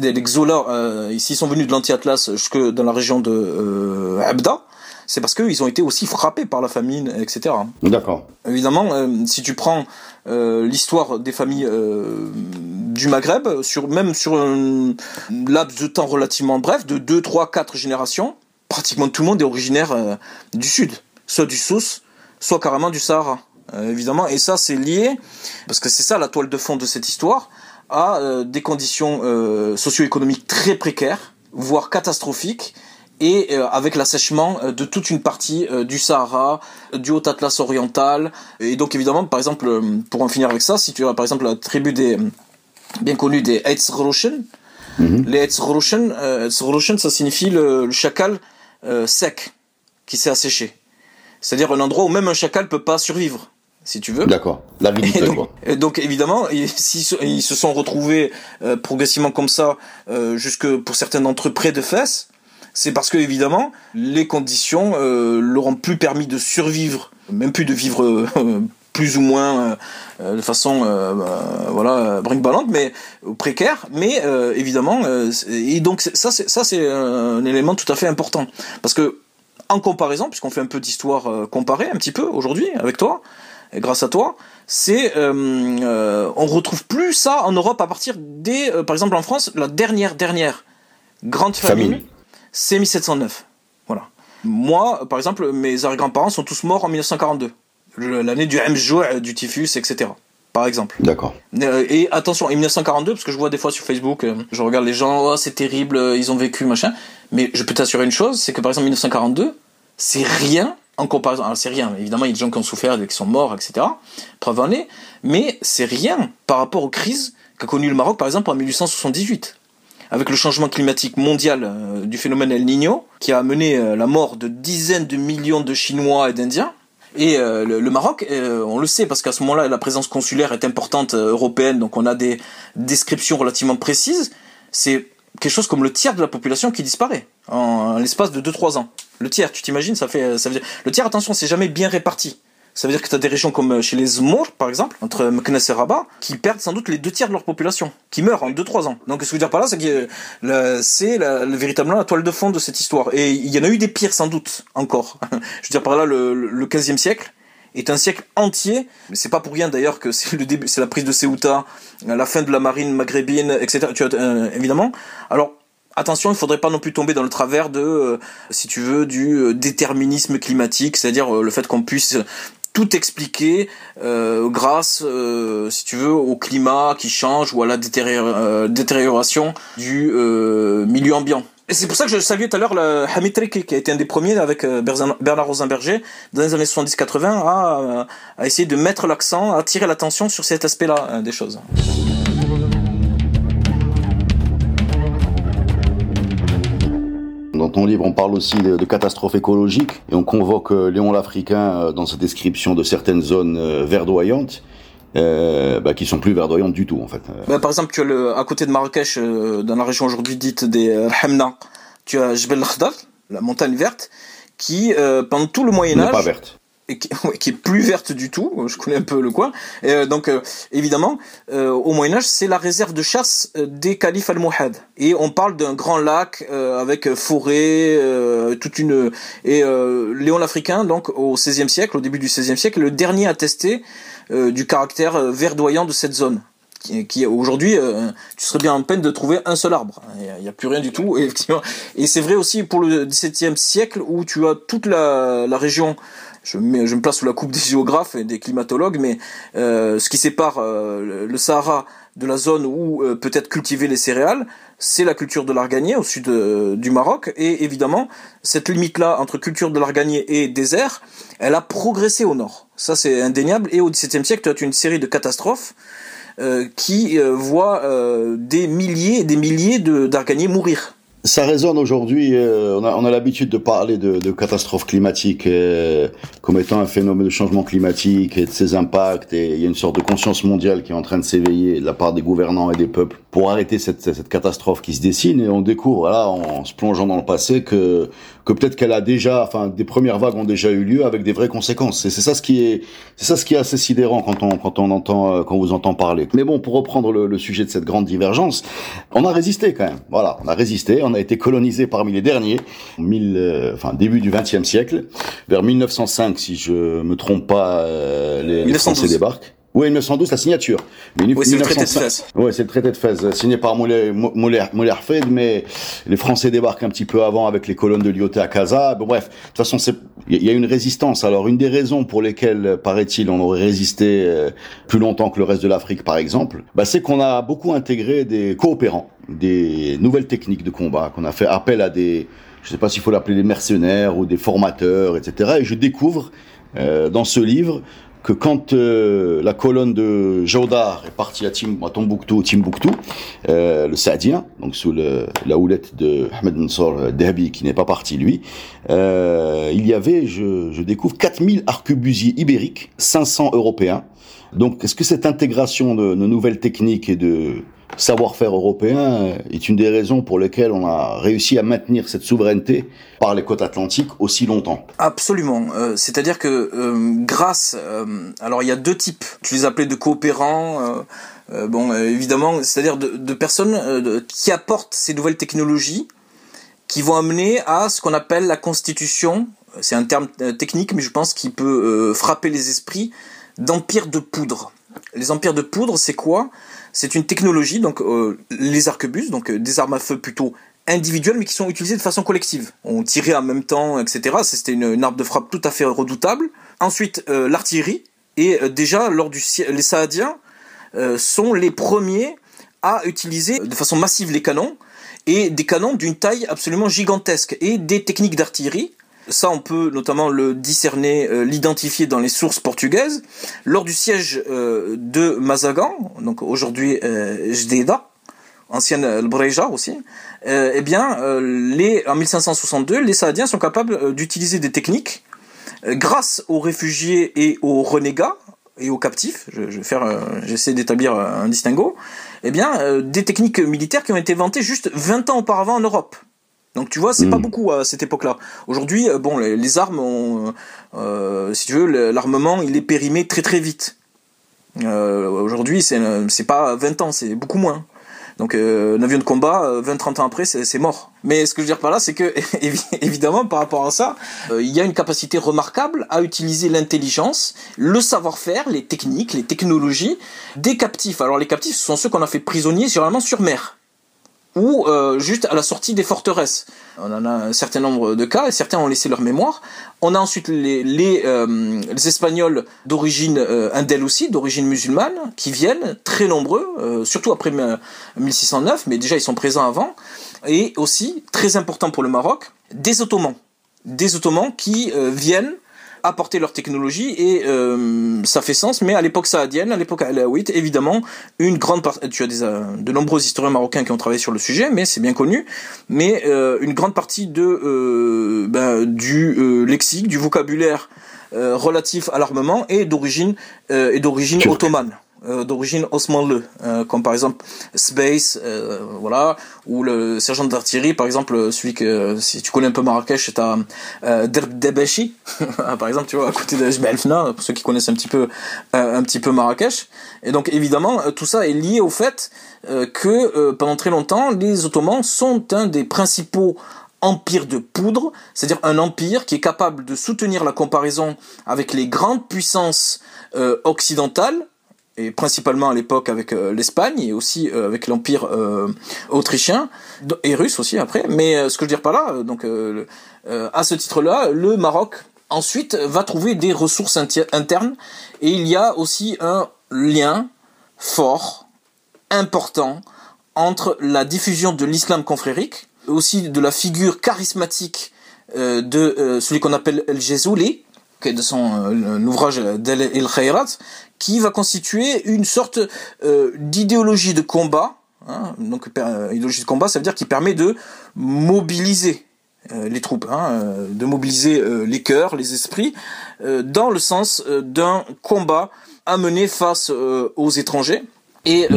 Les Xola, euh, ici, sont venus de l'Anti-Atlas jusque dans la région de euh, Abda. C'est parce qu'ils ont été aussi frappés par la famine, etc. D'accord. Évidemment, euh, si tu prends euh, l'histoire des familles euh, du Maghreb, sur, même sur un laps de temps relativement bref, de 2, 3, 4 générations, pratiquement tout le monde est originaire du Sud, soit du Sousse, soit carrément du Sahara, euh, évidemment. Et ça, c'est lié, parce que c'est ça la toile de fond de cette histoire, à euh, des conditions euh, socio-économiques très précaires, voire catastrophiques, et avec l'assèchement de toute une partie du Sahara, du Haut-Atlas oriental. Et donc évidemment, par exemple, pour en finir avec ça, si tu as par exemple la tribu des bien connue des Eitzroshen, les Eitzroshen, euh, Eitzroshen, ça signifie le, le chacal sec qui s'est asséché. C'est-à-dire un endroit où même un chacal peut pas survivre, si tu veux. D'accord. Et L'aridité, donc, quoi. et donc, évidemment, ils, s'ils se- ils se sont retrouvés euh, progressivement comme ça, euh, jusque pour certains d'entre eux près de fesses. C'est parce que évidemment, les conditions euh, leur ont plus permis de survivre, même plus de vivre plus ou moins euh, de façon euh, voilà brinque-ballante, mais précaire. Mais euh, évidemment, et donc ça, c'est ça c'est un élément tout à fait important parce que en comparaison, puisqu'on fait un peu d'histoire comparée un petit peu aujourd'hui avec toi, grâce à toi, c'est euh, euh, on retrouve plus ça en Europe à partir des, euh, par exemple en France, la dernière dernière grande famine, Famine. c'est 1709. Voilà. Moi, par exemple, mes arrière-grands-parents sont tous morts en 1942, Le- l'année du MJO, du typhus, etc. Par exemple. D'accord. Euh, Et attention, en 1942, parce que je vois des fois sur Facebook, euh, je regarde les gens, oh, c'est terrible, euh, ils ont vécu, machin. Mais je peux t'assurer une chose, c'est que par exemple 1942, c'est rien en comparaison. Alors c'est rien, évidemment, il y a des gens qui ont souffert, qui sont morts, etc. Preuve en est. Mais c'est rien par rapport aux crises qu'a connu le Maroc, par exemple, en 1878 avec le changement climatique mondial euh, du phénomène El Niño, qui a amené euh, la mort de dizaines de millions de Chinois et d'Indiens. Et euh, le, Maroc, on le sait, parce qu'à ce moment-là, la présence consulaire est importante européenne, donc on a des descriptions relativement précises. C'est quelque chose comme le tiers de la population qui disparaît en, en l'espace de 2-3 ans. Le tiers, tu t'imagines, ça fait, ça veut dire... Le tiers, attention, c'est jamais bien réparti. Ça veut dire que tu as des régions comme euh, chez les Zmour, par exemple, entre Meknes et Rabat, qui perdent sans doute les deux tiers de leur population, qui meurent en 2-3 ans. Donc ce que je veux dire par là, c'est que euh, c'est véritablement la toile de fond de cette histoire. Et il y en a eu des pires sans doute, encore. je veux dire par là, le, le 15e siècle, est un siècle entier. Mais c'est pas pour rien d'ailleurs que c'est le début, c'est la prise de Ceuta, la fin de la marine maghrébine, etc. Tu euh, évidemment. Alors attention, il faudrait pas non plus tomber dans le travers de, euh, si tu veux, du euh, déterminisme climatique, c'est-à-dire le fait qu'on puisse tout expliquer grâce, si tu veux, au climat qui change ou à la détérioration du milieu ambiant. Et c'est pour ça que je saluais tout à l'heure Hamid qui a été un des premiers avec euh, Bernard Rosenberger dans les années 70-80 à, à essayer de mettre l'accent, à attirer l'attention sur cet aspect-là euh, des choses. Dans ton livre, on parle aussi de, catastrophes écologiques et on convoque euh, Léon l'Africain dans sa description de certaines zones verdoyantes euh, bah, qui sont plus verdoyantes du tout en fait. Bah, par exemple, tu as le, à côté de Marrakech, euh, dans la région aujourd'hui dite des euh, Hamna, tu as Jbel Khdar, la montagne verte, qui euh, pendant tout le Moyen Âge, pas verte qui, qui, est plus verte du tout. Je connais un peu le coin. Et donc, évidemment, au Moyen Âge, c'est la réserve de chasse des califes almohades. Et on parle d'un grand lac avec forêt, toute une. Et Léon l'Africain, donc au XVIe siècle, au début du XVIe siècle, le dernier euh, du caractère euh, verdoyant de cette zone. Qui, qui aujourd'hui, euh, tu serais bien en peine de trouver un seul arbre. Il n'y a, plus rien du tout, effectivement. Et c'est vrai aussi pour le XVIIe siècle où tu as toute la, la région je me, place sous la coupe des géographes et des climatologues, mais euh, ce qui sépare le Sahara de la zone où peut-être cultiver les céréales, c'est la culture de l'arganier au sud du Maroc. Et évidemment, cette limite-là entre culture de l'arganier et désert, elle a progressé au nord. Ça, c'est indéniable. Et au XVIIe siècle, tu as une série de catastrophes euh, qui euh, voient euh, des milliers et des milliers d'arganiers mourir. Ça résonne aujourd'hui, on a, on a l'habitude de parler de, de catastrophes climatiques comme étant un phénomène de changement climatique et de ses impacts, et il y a une sorte de conscience mondiale qui est en train de s'éveiller de la part des gouvernants et des peuples pour arrêter cette, cette catastrophe qui se dessine, et on découvre, là, en se plongeant dans le passé, que que peut-être qu'elle a déjà, enfin, des premières vagues ont déjà eu lieu avec des vraies conséquences. Et c'est ça ce qui est, c'est ça ce qui est assez sidérant quand on, quand on entend, euh, quand vous entend parler. Mais bon, pour reprendre le, le, sujet de cette grande divergence, on a résisté quand même. Voilà, on a résisté, on a été colonisé parmi les derniers, mille, euh, enfin, début du XXe siècle, vers 1905, si je me trompe pas, euh, les, les Français débarquent. Oui, 1912, la signature. oui, c'est le traité de Fès. Oui, c'est le traité de Fès, signé par Moulay Fed, mais les Français débarquent un petit peu avant avec les colonnes de Lyoté à Casa. Bon, bref, de toute façon, il y a une résistance. Alors, une des raisons pour lesquelles, paraît-il, on aurait résisté euh, plus longtemps que le reste de l'Afrique, par exemple, bah, c'est qu'on a beaucoup intégré des coopérants, des nouvelles techniques de combat, qu'on a fait appel à des, je sais pas s'il faut l'appeler des mercenaires ou des formateurs, etc. Et je découvre euh, dans ce livre que quand euh, la colonne de Jaudar est partie à, Tombouctou, Timbuktu, euh, le Saadien, donc sous la houlette de Ahmed Mansour Dhabi, qui n'est pas parti lui, euh, il y avait, je, je découvre, 4000 arquebusiers ibériques, 500 européens. Donc, est-ce que cette intégration de, nouvelles techniques et de savoir-faire européen est une des raisons pour lesquelles on a réussi à maintenir cette souveraineté par les côtes atlantiques aussi longtemps? Absolument. Euh, c'est-à-dire que euh, grâce, euh, alors il y a deux types. Tu les appelais de coopérants. bon, évidemment, c'est-à-dire de personnes qui apportent ces nouvelles technologies, qui vont amener à ce qu'on appelle la constitution. C'est un terme technique, mais je pense qu'il peut frapper les esprits d'empires de poudre. Les empires de poudre, c'est quoi? C'est une technologie, donc euh, les arquebuses, donc euh, des armes à feu plutôt individuelles, mais qui sont utilisées de façon collective. On tirait en même temps, etc. C'était une, arme de frappe tout à fait redoutable. Ensuite, euh, l'artillerie. Et déjà, lors du les Saadiens sont les premiers à utiliser de façon massive les canons et des canons d'une taille absolument gigantesque et des techniques d'artillerie ça, on peut notamment le discerner, euh, l'identifier dans les sources portugaises. Lors du siège euh, de Mazagan, donc aujourd'hui euh, Jdeda, ancienne El aussi, eh bien, les, en 1562, les Saadiens sont capables d'utiliser des techniques grâce aux réfugiés et aux renégats et aux captifs. Je, je vais faire, j'essaie d'établir un distinguo. Eh bien, des techniques militaires qui ont été inventées juste 20 ans auparavant en Europe. Donc tu vois, c'est pas beaucoup à cette époque-là. Aujourd'hui, bon, les, armes, ont, si tu veux, l'armement, il est périmé très très vite. Aujourd'hui, c'est pas 20 ans, c'est beaucoup moins. Donc euh, un avion de combat, 20-30 euh, ans après, c'est mort. Mais ce que je veux dire par là, c'est que évidemment, par rapport à ça, euh, il y a une capacité remarquable à utiliser l'intelligence, le savoir-faire, les techniques, les technologies des captifs. Alors les captifs, ce sont ceux qu'on a fait prisonniers généralement sur mer ou euh, juste à la sortie des forteresses. On en a un certain nombre de cas et certains ont laissé leur mémoire. On a ensuite les, les, euh, les Espagnols d'origine euh, indelle aussi, d'origine musulmane, qui viennent très nombreux, euh, surtout après 1609, mais déjà ils sont présents avant. Et aussi, très important pour le Maroc, des Ottomans. Des Ottomans qui viennent apporter leur technologie et euh, ça fait sens. Mais à l'époque saadienne, à l'époque alaouite, évidemment, une grande partie, tu as des, euh, de nombreux historiens marocains qui ont travaillé sur le sujet, mais c'est bien connu. Mais euh, une grande partie de ben, du lexique, du vocabulaire relatif à l'armement est d'origine est d'origine ottomane. Euh, d'origine osmanlı, euh, comme par exemple Space, euh, voilà, ou le sergent d'artillerie, par exemple, celui que, si tu connais un peu Marrakech, t'as euh, Debeshi, par exemple, tu vois, à côté de Jbel pour ceux qui connaissent un petit peu, un petit peu Marrakech. Et donc, évidemment, tout ça est lié au fait que, pendant très longtemps, les Ottomans sont un des principaux empires de poudre, c'est-à-dire un empire qui est capable de soutenir la comparaison avec les grandes puissances occidentales, et principalement à l'époque avec euh, l'Espagne et aussi euh, avec l'empire euh, autrichien et russe aussi après. Mais ce que je veux dire par là, donc à ce titre-là, le Maroc ensuite va trouver des ressources internes et il y a aussi un lien fort, important entre la diffusion de l'islam confrérique, aussi de la figure charismatique de celui qu'on appelle El Jezouli, de son ouvrage Del El Khayrat, qui va constituer une sorte euh, d'idéologie de combat. Hein, donc euh, idéologie de combat, ça veut dire qu'il permet de mobiliser euh, les troupes, hein, de mobiliser les cœurs, les esprits, dans le sens d'un combat à mener face aux étrangers. Et.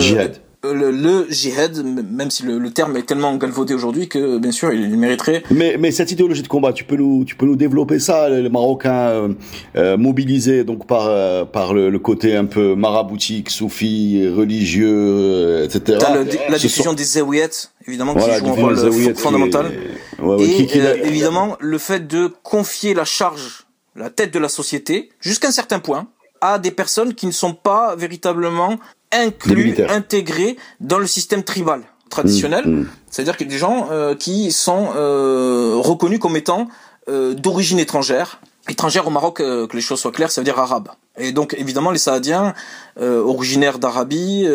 Euh, le, le jihad, même si le, terme est tellement galvaudé aujourd'hui que bien sûr il, mériterait. Mais, mais cette idéologie de combat, tu peux nous, tu peux nous développer ça, les Marocains euh, euh mobilisés donc par euh, par le, côté un peu maraboutique, soufi, religieux, etc. la diffusion des zawiyat, évidemment, qui joue un rôle fondamental. et évidemment le fait de confier la charge, la tête de la société, jusqu'à un certain point, à des personnes qui ne sont pas véritablement inclus, intégrés dans le système tribal traditionnel. Mm, mm. C'est-à-dire que des gens euh, qui sont euh, reconnus comme étant euh, d'origine étrangère. Étrangère au Maroc, que les choses soient claires, ça veut dire arabe. Et donc évidemment les Saadiens, originaires d'Arabie,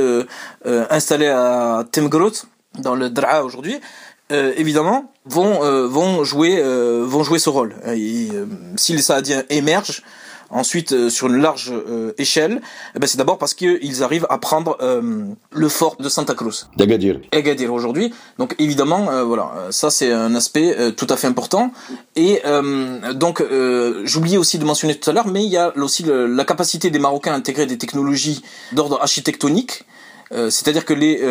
installés à Temgrot, dans le Draa aujourd'hui, évidemment vont vont jouer vont jouer ce rôle. si les Saadiens émergent, ensuite euh, sur une large euh, échelle, eh ben, c'est d'abord parce qu'ils arrivent à prendre euh, le fort de Santa Cruz. D'Agadir. Agadir aujourd'hui. Donc évidemment, voilà, ça c'est un aspect tout à fait important. Et donc j'oubliais aussi de mentionner tout à l'heure, mais il y a aussi la capacité des Marocains à intégrer des technologies d'ordre architectonique. C'est-à-dire que les,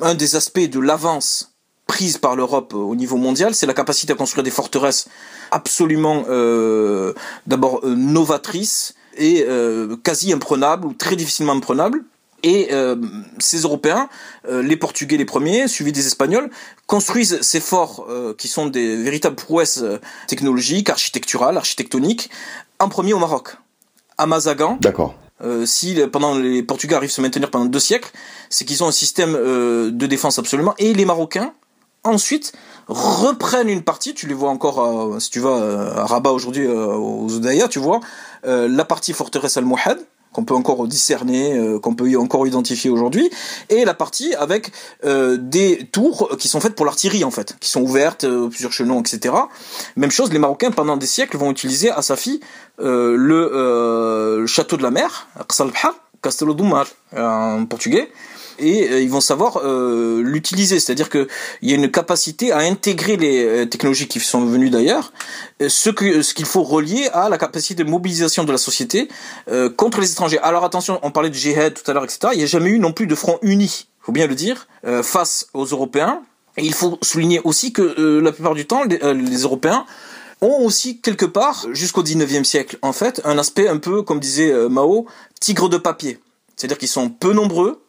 un des aspects de l'avance prise par l'Europe au niveau mondial, c'est la capacité à construire des forteresses absolument euh, d'abord euh, novatrices et euh, quasi imprenables ou très difficilement imprenables. Et ces Européens, les Portugais les premiers, suivis des Espagnols, construisent ces forts qui sont des véritables prouesses technologiques, architecturales, architectoniques, en premier au Maroc, à Mazagan. D'accord. si pendant les Portugais arrivent à se maintenir pendant deux siècles, c'est qu'ils ont un système de défense absolument. Et les Marocains, ensuite reprennent une partie, tu les vois encore, si tu vas à Rabat aujourd'hui, euh, aux Oudaya, tu vois, euh, la partie forteresse al-Mouhad, qu'on peut encore discerner, euh, qu'on peut encore identifier aujourd'hui, et la partie avec des tours qui sont faites pour l'artillerie en fait, qui sont ouvertes, plusieurs chenons, etc. Même chose, les Marocains pendant des siècles vont utiliser à Safi le, château de la mer, Castelo do Mar en portugais, et euh, ils vont savoir euh, l'utiliser. C'est-à-dire qu'il y a une capacité à intégrer les euh, technologies qui sont venues d'ailleurs, ce que ce qu'il faut relier à la capacité de mobilisation de la société contre les étrangers. Alors attention, on parlait de jihad tout à l'heure, etc. Il n'y a jamais eu non plus de front uni, faut bien le dire, face aux Européens Et il faut souligner aussi que la plupart du temps, les, Européens ont aussi quelque part, jusqu'au 19e siècle en fait, un aspect un peu, comme disait Mao, tigre de papier. C'est-à-dire qu'ils sont peu nombreux,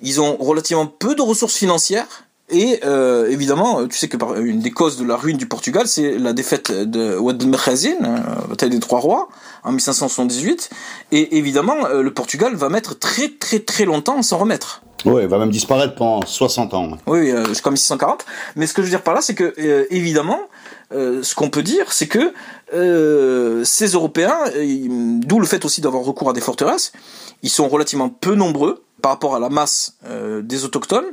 ils ont relativement peu de ressources financières, et euh, évidemment, tu sais que par, une des causes de la ruine du Portugal, c'est la défaite de Ouad Mekhazin, euh, bataille des Trois Rois, en 1578. Et évidemment, euh, le Portugal va mettre très très très longtemps à s'en remettre. Oui, il va même disparaître pendant 60 ans. Oui, euh, jusqu'en 1640. Mais ce que je veux dire par là, c'est que euh, évidemment, ce qu'on peut dire, c'est que ces Européens, d'où le fait aussi d'avoir recours à des forteresses, ils sont relativement peu nombreux par rapport à la masse des autochtones.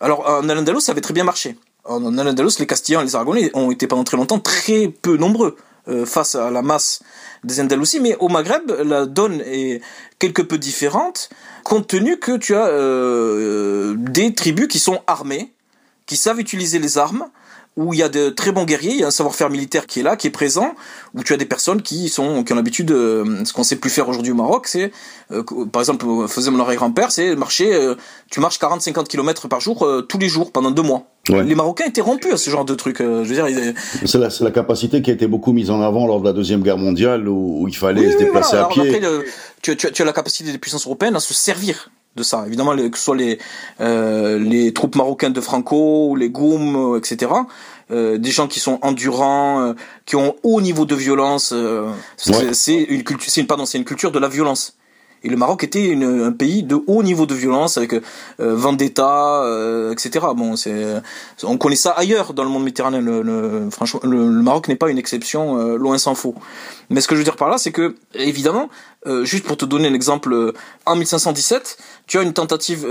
Alors en Al-Andalus, ça avait très bien marché. En Al-Andalus, les Castillans et les Aragonais ont été pendant très longtemps très peu nombreux euh, face à la masse des Andalousies, mais au Maghreb, la donne est quelque peu différente, compte tenu que tu as euh, des tribus qui sont armées, qui savent utiliser les armes, où il y a de très bons guerriers, il y a un savoir-faire militaire qui est là, qui est présent, où tu as des personnes qui sont qui ont l'habitude, de, ce qu'on sait plus faire aujourd'hui au Maroc, c'est, euh, par exemple, faisait mon arrière-grand-père, c'est marcher, euh, tu marches 40-50 km par jour euh, tous les jours pendant deux mois. Les Marocains étaient rompus à ce genre de truc. je veux dire, c'est la, la, capacité qui a été beaucoup mise en avant lors de la deuxième guerre mondiale, où, il fallait se déplacer à pied. tu, tu, tu as la capacité des puissances européennes à se servir de ça. Évidemment, que ce soit les, euh, les troupes marocaines de Franco, ou les Goum, euh, etc. Euh, des gens qui sont endurants, euh, qui ont haut niveau de violence. Euh, c'est une culture, c'est une pardon, c'est une culture de la violence. Et le Maroc était une, un pays de haut niveau de violence avec euh, vendetta, euh, etc. Bon, c'est, on connaît ça ailleurs dans le monde méditerranéen. Le, franchement, le, Maroc n'est pas une exception, euh, loin s'en faut. Mais ce que je veux dire par là, c'est que évidemment, euh, juste pour te donner un exemple, en 1517, tu as une tentative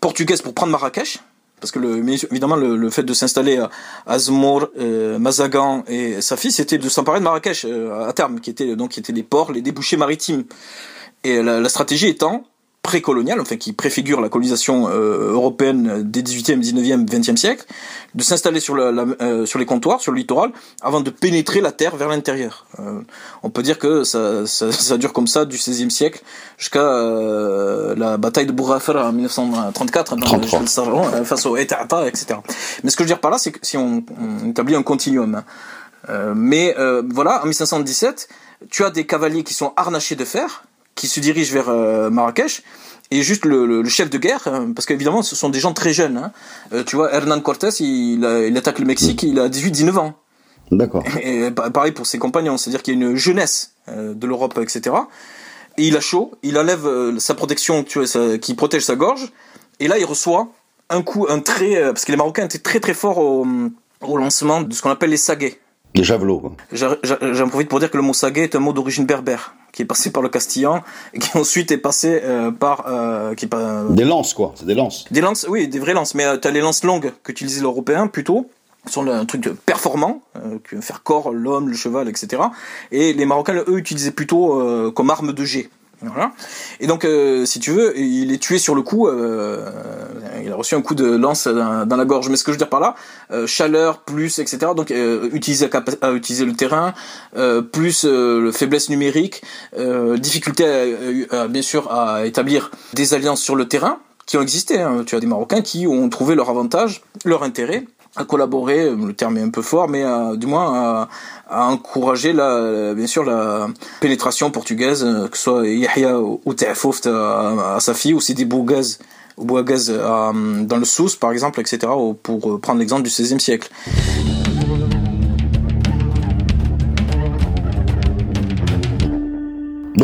portugaise pour prendre Marrakech. Parce que le, évidemment, le, fait de s'installer à Azmour, Mazagan et Safi, c'était de s'emparer de Marrakech à terme, qui était donc qui étaient les ports, les débouchés maritimes. Et la, stratégie étant précoloniale, enfin qui préfigure la colonisation euh, européenne des 18e, 19e, 20e siècle, de s'installer sur, la, euh, sur les comptoirs, sur le littoral, avant de pénétrer la terre vers l'intérieur. Euh, on peut dire que ça, ça, ça, dure comme ça du 16e siècle jusqu'à la bataille de Bourafar en 1934, dans face au Etata, etc. Mais ce que je veux dire par là, c'est que si on, on établit un continuum, hein, mais voilà, en 1517, tu as des cavaliers qui sont harnachés de fer, qui se dirige vers euh, Marrakech et juste le, chef de guerre, hein, parce qu'évidemment ce sont des gens très jeunes. Hein. Euh, tu vois, Hernán Cortés, il, il, attaque le Mexique, il a 18-19 ans. D'accord. Et, pareil pour ses compagnons, c'est-à-dire qu'il y a une jeunesse euh, de l'Europe, etc. Et il a chaud, il enlève sa protection tu vois, qui protège sa gorge, et là il reçoit un coup, un trait, parce que les Marocains étaient très très forts au, au lancement de ce qu'on appelle les saguets. Les javelots. J'en profite pour dire que le mot saguet est un mot d'origine berbère, qui est passé par le castillan, et qui ensuite est passé euh, par... Euh, qui, des lances, quoi. C'est des lances. Des lances, oui, des vraies lances. Mais euh, tu as les lances longues qu'utilisaient les Européens, plutôt, qui sont un truc performant, qui faire corps l'homme, le cheval, etc. Et les Marocains, eux, utilisaient plutôt comme arme de jet. Voilà. Et donc, euh, si tu veux, il est tué sur le coup. Euh, il a reçu un coup de lance dans, la gorge. Mais ce que je veux dire par là, euh, chaleur plus, etc. Donc, utiliser à, utiliser le terrain, plus le faiblesse numérique, difficulté, bien sûr, à établir des alliances sur le terrain qui ont existé. Hein. Tu as des Marocains qui ont trouvé leur avantage, leur intérêt à collaborer, le terme est un peu fort, mais du moins à, à, encourager la, bien sûr la pénétration portugaise, que ce soit Yahya ou Ta'fouf à, sa fille, ou Sidi Bougaz, ou Bouagaz dans le Sousse par exemple, etc., pour prendre l'exemple du XVIe siècle.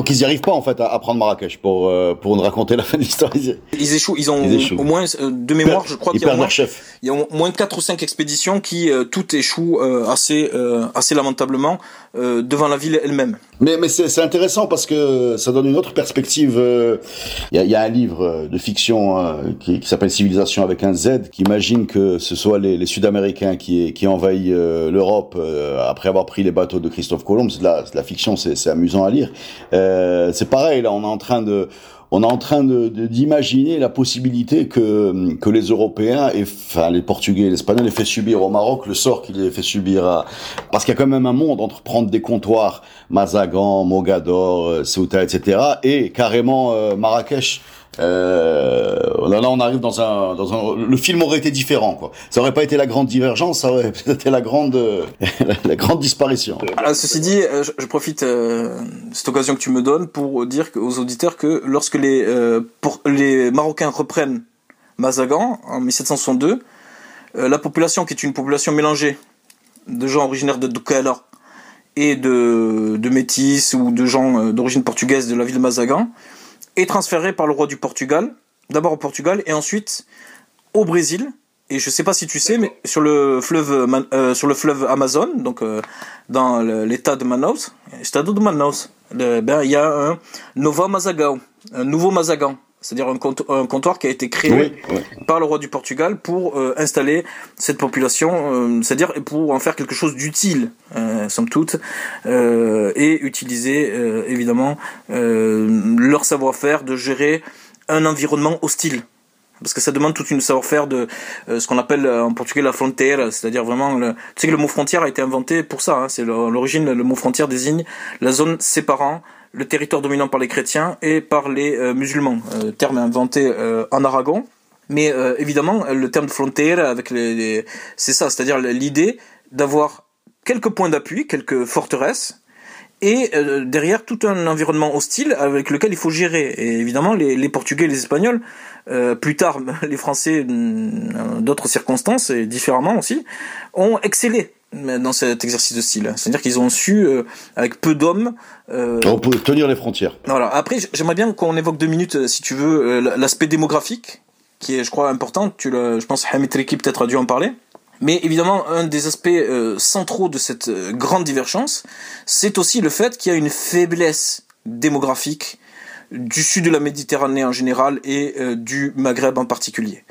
Donc ils n'y arrivent pas en fait à, prendre Marrakech pour euh, pour nous raconter la fin de l'histoire. Ils, échouent. Ils ont au moins euh, de mémoire, je crois qu'il y a au moins, il y a au moins quatre ou cinq expéditions qui euh, toutes échouent assez assez lamentablement devant la ville elle-même. Mais mais c'est intéressant parce que ça donne une autre perspective. Il y a, y, a, un livre de fiction qui, qui s'appelle Civilisation avec un Z qui imagine que ce soit les, les Sud-Américains qui qui envahissent l'Europe après avoir pris les bateaux de Christophe Colomb. C'est de la, la fiction, c'est amusant à lire. Euh, c'est pareil, là, on est en train de, on est en train de d'imaginer la possibilité que que les Européens et enfin les Portugais, et les Espagnols aient fait subir au Maroc le sort qu'il a fait subir à parce qu'il y a quand même un monde entre prendre des comptoirs Mazagan, Mogador, euh, Ceuta, etc. et carrément euh, Marrakech Euh, là, on arrive dans un, dans un, le film aurait été différent, quoi. Ça aurait pas été la grande divergence, ça aurait été la grande, la, grande disparition. Ceci dit, euh, je, profite euh, cette occasion que tu me donnes pour dire aux auditeurs que lorsque les, euh, pour, les Marocains reprennent Mazagan en 1762, la population qui est une population mélangée de gens originaires de Doukaila et de, de métis ou de gens d'origine portugaise de la ville de Mazagan, est transféré par le roi du Portugal, d'abord au Portugal et ensuite au Brésil. Et je ne sais pas si tu sais, mais sur le fleuve, euh, sur le fleuve Amazon, donc euh, dans l'état de Manaus, Estado de Manaus, ben, il y a un Nova Mazagão, un nouveau Mazagan c'est-à-dire un, comptoir qui a été créé par le roi du Portugal pour euh, installer cette population, euh, c'est-à-dire pour en faire quelque chose d'utile, euh, somme toute, et utiliser évidemment leur savoir-faire de gérer un environnement hostile. Parce que ça demande toute une savoir-faire de ce qu'on appelle en portugais la frontière, c'est-à-dire vraiment, le, tu sais que le mot frontière a été inventé pour ça. Hein, c'est l'origine, le mot frontière désigne la zone séparant le territoire dominant par les chrétiens et par les euh, musulmans. Euh, terme inventé euh, en Aragon. Mais évidemment, le terme de frontière, avec les, c'est ça, c'est-à-dire l'idée d'avoir quelques points d'appui, quelques forteresses, et derrière tout un environnement hostile avec lequel il faut gérer. Et évidemment, les, les Portugais les Espagnols, plus tard les Français, d'autres circonstances et différemment aussi, ont excellé dans cet exercice de style. C'est-à-dire qu'ils ont su, euh, avec peu d'hommes... Euh, On peut tenir les frontières. Voilà. Après, j'aimerais bien qu'on évoque deux minutes, euh, si tu veux, l'aspect démographique, qui est, je crois, important. Tu le, je pense Hamid Riki peut-être a dû en parler. Mais évidemment, un des aspects centraux de cette grande divergence, c'est aussi le fait qu'il y a une faiblesse démographique du sud de la Méditerranée en général et du Maghreb en particulier.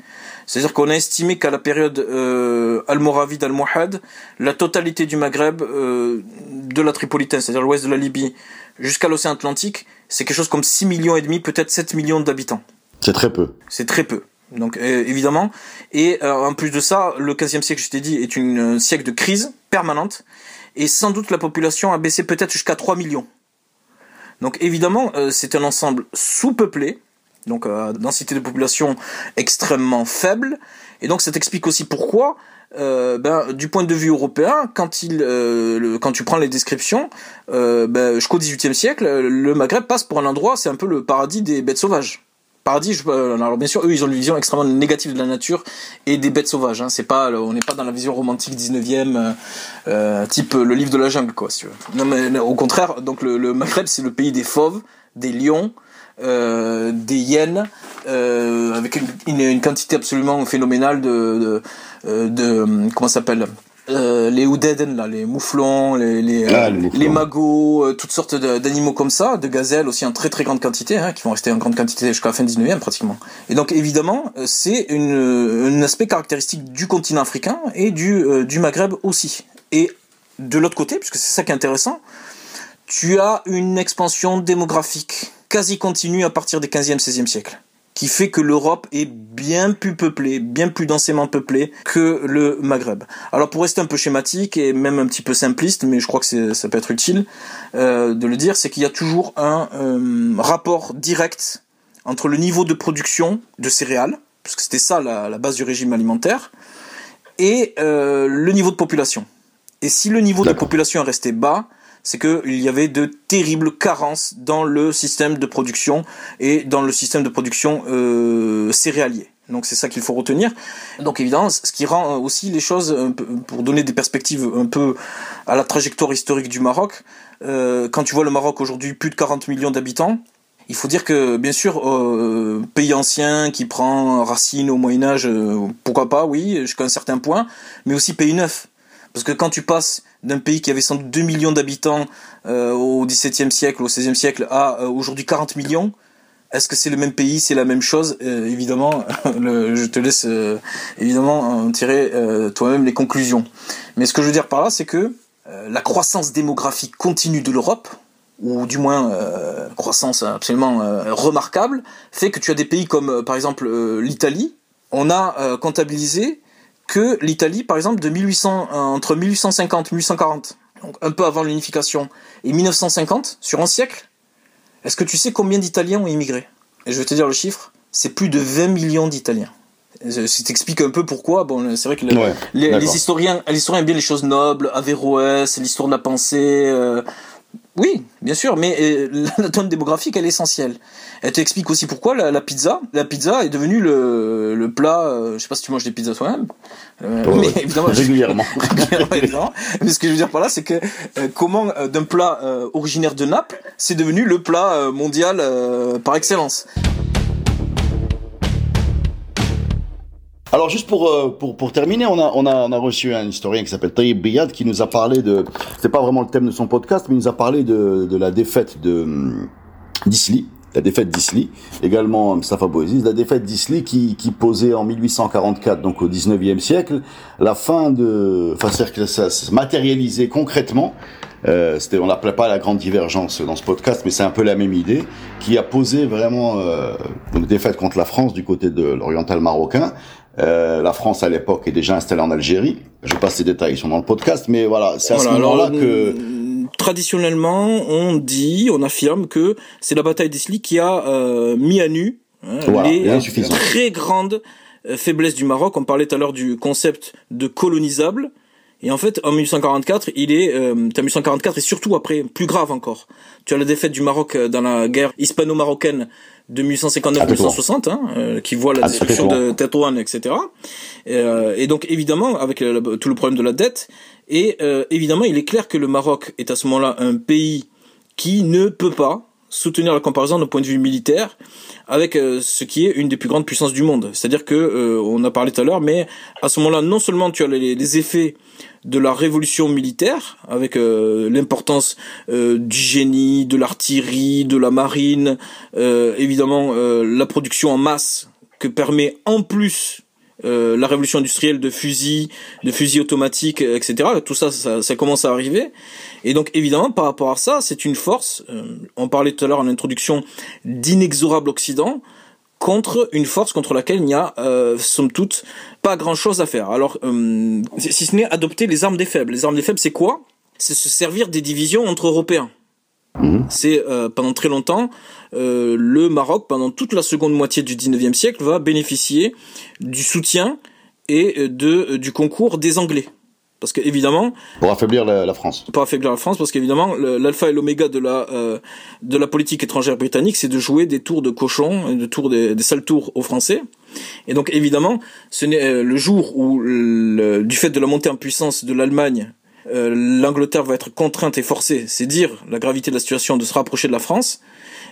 C'est-à-dire qu'on a estimé qu'à la période euh, almoravide almohade, la totalité du Maghreb, euh, de la Tripolitaine, c'est-à-dire l'ouest de la Libye, jusqu'à l'océan Atlantique, c'est quelque chose comme 6 millions et demi, peut-être 7 millions d'habitants. C'est très peu. C'est très peu. Donc euh, évidemment, et euh, en plus de ça, le 15e siècle, je t'ai dit, est une, un siècle de crise permanente, et sans doute la population a baissé peut-être jusqu'à 3 millions. Donc évidemment, euh, c'est un ensemble sous-peuplé, donc euh, densité de population extrêmement faible. Et donc ça explique aussi pourquoi, euh, ben, du point de vue européen, quand, il, euh, quand tu prends les descriptions, euh, ben, jusqu'au XVIIIe siècle, le Maghreb passe pour un endroit, c'est un peu le paradis des bêtes sauvages. Paradis, je, alors bien sûr, eux, ils ont une vision extrêmement négative de la nature et des bêtes sauvages. Hein. C'est pas, on n'est pas dans la vision romantique 19e, euh, type le livre de la jungle, quoi. Si tu veux. Non, mais au contraire, donc le Maghreb, c'est le pays des fauves, des lions, euh, des hyènes euh, avec une, une, quantité absolument phénoménale de, de, euh, de comment s'appelle euh, les oudeden là, les mouflons, les les, ah, les, magots, toutes sortes d'animaux comme ça, de gazelles aussi en très très grande quantité, hein, qui vont rester en grande quantité jusqu'à la fin 19e pratiquement. Et donc évidemment, c'est un aspect caractéristique du continent africain et du, du Maghreb aussi. Et de l'autre côté, puisque c'est ça qui est intéressant, tu as une expansion démographique quasi continue à partir des 15e, 16e siècles qui fait que l'Europe est bien plus peuplée, bien plus densément peuplée que le Maghreb. Alors pour rester un peu schématique et même un petit peu simpliste, mais je crois que ça peut être utile euh, de le dire, c'est qu'il y a toujours un euh, rapport direct entre le niveau de production de céréales, parce que c'était ça la, base du régime alimentaire, et euh, le niveau de population. Et si le niveau de population est resté bas, c'est qu'il y avait de terribles carences dans le système de production et dans le système de production euh, céréalier. Donc c'est ça qu'il faut retenir. Donc évidemment, ce qui rend aussi les choses, pour donner des perspectives un peu à la trajectoire historique du Maroc, euh, quand tu vois le Maroc aujourd'hui plus de 40 millions d'habitants, il faut dire que bien sûr, euh, pays ancien qui prend racine au Moyen Âge, euh, pourquoi pas, oui, jusqu'à un certain point, mais aussi pays neuf. Parce que quand tu passes d'un pays qui avait 2 millions d'habitants euh, au XVIIe siècle, au XVIe siècle, à euh, aujourd'hui 40 millions, est-ce que c'est le même pays, c'est la même chose? Euh, Évidemment, je te laisse évidemment tirer toi-même les conclusions. Mais ce que je veux dire par là, c'est que la croissance démographique continue de l'Europe, ou du moins croissance absolument remarquable, fait que tu as des pays comme par exemple l'Italie. On a comptabilisé que l'Italie, par exemple, de 1800, euh, entre 1850 et 1840, donc un peu avant l'unification, et 1950, sur un siècle, est-ce que tu sais combien d'Italiens ont immigré? Et je vais te dire le chiffre, c'est plus de 20 millions d'Italiens. Ça t'explique un peu pourquoi. Bon, c'est vrai que les, historiens, les historiens aiment bien les choses nobles, Averroès, l'histoire de la pensée. Euh, oui, bien sûr, mais euh, la donne démographique, elle est essentielle. Elle t'explique aussi pourquoi la, pizza. La pizza est devenue le, le plat. Euh, je sais pas si tu manges des pizzas toi-même, mais évidemment régulièrement. régulièrement. Mais ce que je veux dire par là, c'est que comment d'un plat originaire de Naples, c'est devenu le plat mondial par excellence. Alors juste pour, euh, pour, pour terminer, on a, on, a, on a reçu un historien qui s'appelle Taïb Biyad qui nous a parlé de, c'est pas vraiment le thème de son podcast, mais il nous a parlé de, de la défaite de hum, d'Isli, la défaite d'Isli, également Mustafa Bouaziz, la défaite d'Isli qui, qui posait en 1844, donc au 19e siècle, la fin de, enfin c'est-à-dire que ça se matérialisait concrètement euh, on l'appelait pas la grande divergence dans ce podcast, mais c'est un peu la même idée, qui a posé vraiment euh, une défaite contre la France du côté de l'oriental marocain, euh, la France à l'époque est déjà installée en Algérie. Je passe ces détails, ils sont dans le podcast, mais voilà, c'est à ce moment-là que mm, traditionnellement on dit, on affirme que c'est la bataille d'Isli qui a euh, mis à nu hein, les très grandes euh, faiblesses du Maroc. On parlait tout à l'heure du concept de colonisable. Et en fait, en 1844, il est, euh, 1844 et surtout après, plus grave encore. Tu as la défaite du Maroc dans la guerre hispano-marocaine de 1859-1860, hein, euh, qui voit la destruction de Tétouan, etc. Euh, et donc évidemment, avec tout le problème de la dette, et euh, évidemment, il est clair que le Maroc est à ce moment-là un pays qui ne peut pas soutenir la comparaison d'un point de vue militaire avec ce qui est une des plus grandes puissances du monde. C'est-à-dire que on a parlé tout à l'heure, mais à ce moment-là, non seulement tu as les, effets de la révolution militaire, avec euh, l'importance euh, du génie, de l'artillerie, de la marine, euh, évidemment la production en masse que permet en plus la révolution industrielle de fusils, de fusils automatiques, etc. Tout ça, ça, ça, commence à arriver. Et donc, évidemment, par rapport à ça, c'est une force. on parlait tout à l'heure en introduction d'inexorable Occident contre une force contre laquelle il n'y a, euh, somme toute, pas grand-chose à faire. Alors, euh, si ce n'est adopter les armes des faibles. Les armes des faibles, c'est quoi? C'est se servir des divisions entre Européens. Mhm. C'est euh, pendant très longtemps, euh, le Maroc, pendant toute la seconde moitié du 19e siècle, va bénéficier du soutien et de, du concours des Anglais. Parce que évidemment, pour affaiblir la, France. Pour affaiblir la France, parce qu'évidemment, l'alpha et l'oméga de la euh, de la politique étrangère britannique, c'est de jouer des tours de cochon, de tours des, des sales tours aux Français. Et donc évidemment, ce n'est euh, le jour où, du fait de la montée en puissance de l'Allemagne, euh, l'Angleterre va être contrainte et forcée, c'est dire la gravité de la situation, de se rapprocher de la France.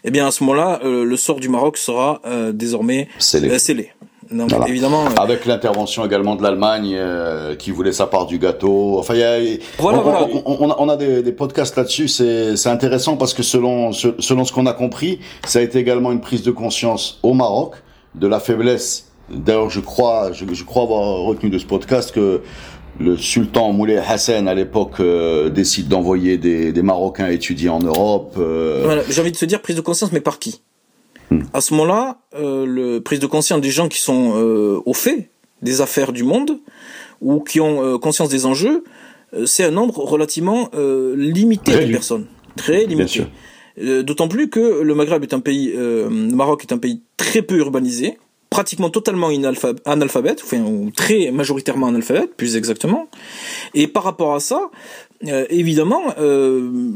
Eh bien, à ce moment-là, le sort du Maroc sera désormais scellé. Donc, évidemment. Euh, Avec l'intervention également de l'Allemagne euh, qui voulait sa part du gâteau. Enfin, y a, voilà, on, voilà. On, on, a, des, des podcasts là-dessus. C'est intéressant parce que selon selon ce qu'on a compris, ça a été également une prise de conscience au Maroc de la faiblesse. D'ailleurs, je crois, je, je, crois avoir retenu de ce podcast que le sultan Moulay Hassan à l'époque euh, décide d'envoyer des, des, Marocains étudier en Europe. Voilà, J'ai envie de se dire prise de conscience, mais par qui? Hmm. À ce moment-là, euh, le prise de conscience des gens qui sont euh, au fait des affaires du monde ou qui ont euh, conscience des enjeux, euh, c'est un nombre relativement limité de personnes, très limité. D'autant plus que le Maghreb est un pays, le Maroc est un pays très peu urbanisé, pratiquement totalement analphabète, ou très majoritairement analphabète, plus exactement. Et par rapport à ça, évidemment,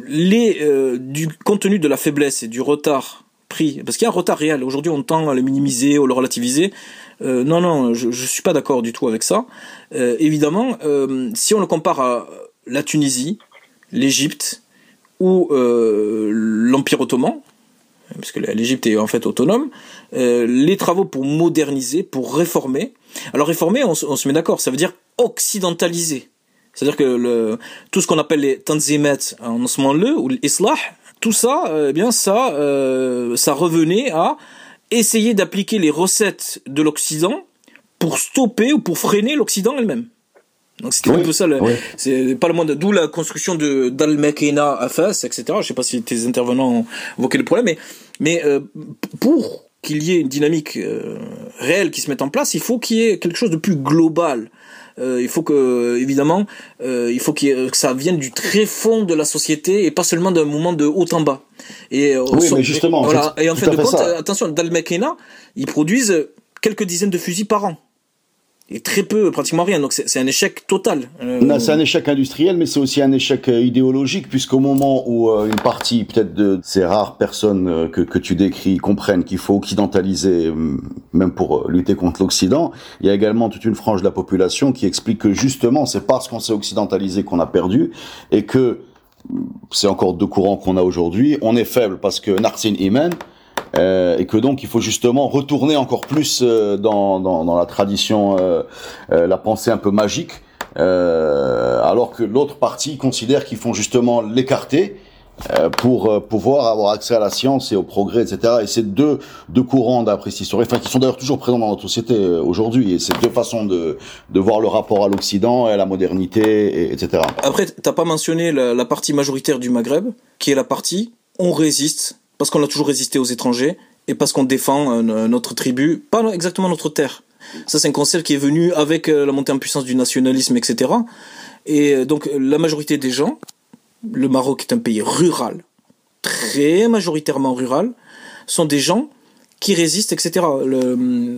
les du compte tenu de la faiblesse et du retard parce qu'il y a un retard réel. Aujourd'hui, on tend à le minimiser ou le relativiser. Euh, non, non, je, je suis pas d'accord du tout avec ça. Euh, évidemment, euh, si on le compare à la Tunisie, l'Égypte ou l'Empire ottoman, parce que l'Égypte est en fait autonome, les travaux pour moderniser, pour réformer. Alors réformer, on, se met d'accord, ça veut dire occidentaliser. C'est-à-dire que le, tout ce qu'on appelle les tanzimet en ce moment-là, ou l'islah, tout ça, euh, eh bien ça, euh, ça revenait à essayer d'appliquer les recettes de l'Occident pour stopper ou pour freiner l'Occident elle-même. Donc c'était un peu ça, c'est pas le monde, d'où la construction de d'Al-Makina à Fès, etc. Je sais pas si tes intervenants ont évoqué le problème, mais mais euh, pour qu'il y ait une dynamique réelle qui se mette en place, il faut qu'il y ait quelque chose de plus global. il faut que, évidemment, il faut que ça vienne du très fond de la société et pas seulement d'un moment de haut en bas. Et, oui, mais justement, voilà. et en fin de compte, attention, dans le Mekena, ils produisent quelques dizaines de fusils par an et très peu, pratiquement rien. Donc c'est un échec total. Euh, c'est un échec industriel, mais c'est aussi un échec euh, idéologique, puisqu'au moment où euh, une partie, peut-être de ces rares personnes que, que tu décris, comprennent qu'il faut occidentaliser, même pour lutter contre l'Occident, il y a également toute une frange de la population qui explique que justement, c'est parce qu'on s'est occidentalisé qu'on a perdu, et que c'est encore deux courants qu'on a aujourd'hui. On est faible parce que Narsin Iman, euh, et que donc il faut justement retourner encore plus euh, dans, dans, dans, la tradition, euh, euh la pensée un peu magique, alors que l'autre partie considère qu'il faut justement l'écarter pour pouvoir avoir accès à la science et au progrès, etc. Et c'est deux, deux courants d'appréciation, enfin qui sont d'ailleurs toujours présents dans notre société aujourd'hui, et c'est deux façons de, de voir le rapport à l'Occident et à la modernité, et, etc. Après, t'as pas mentionné la, la partie majoritaire du Maghreb, qui est la partie on résiste parce qu'on a toujours résisté aux étrangers et parce qu'on défend euh, notre tribu, pas exactement notre terre. Ça, c'est un concept qui est venu avec euh, la montée en puissance du nationalisme, etc. Et euh, donc, la majorité des gens, le Maroc est un pays rural, très majoritairement rural, sont des gens qui résistent, etc.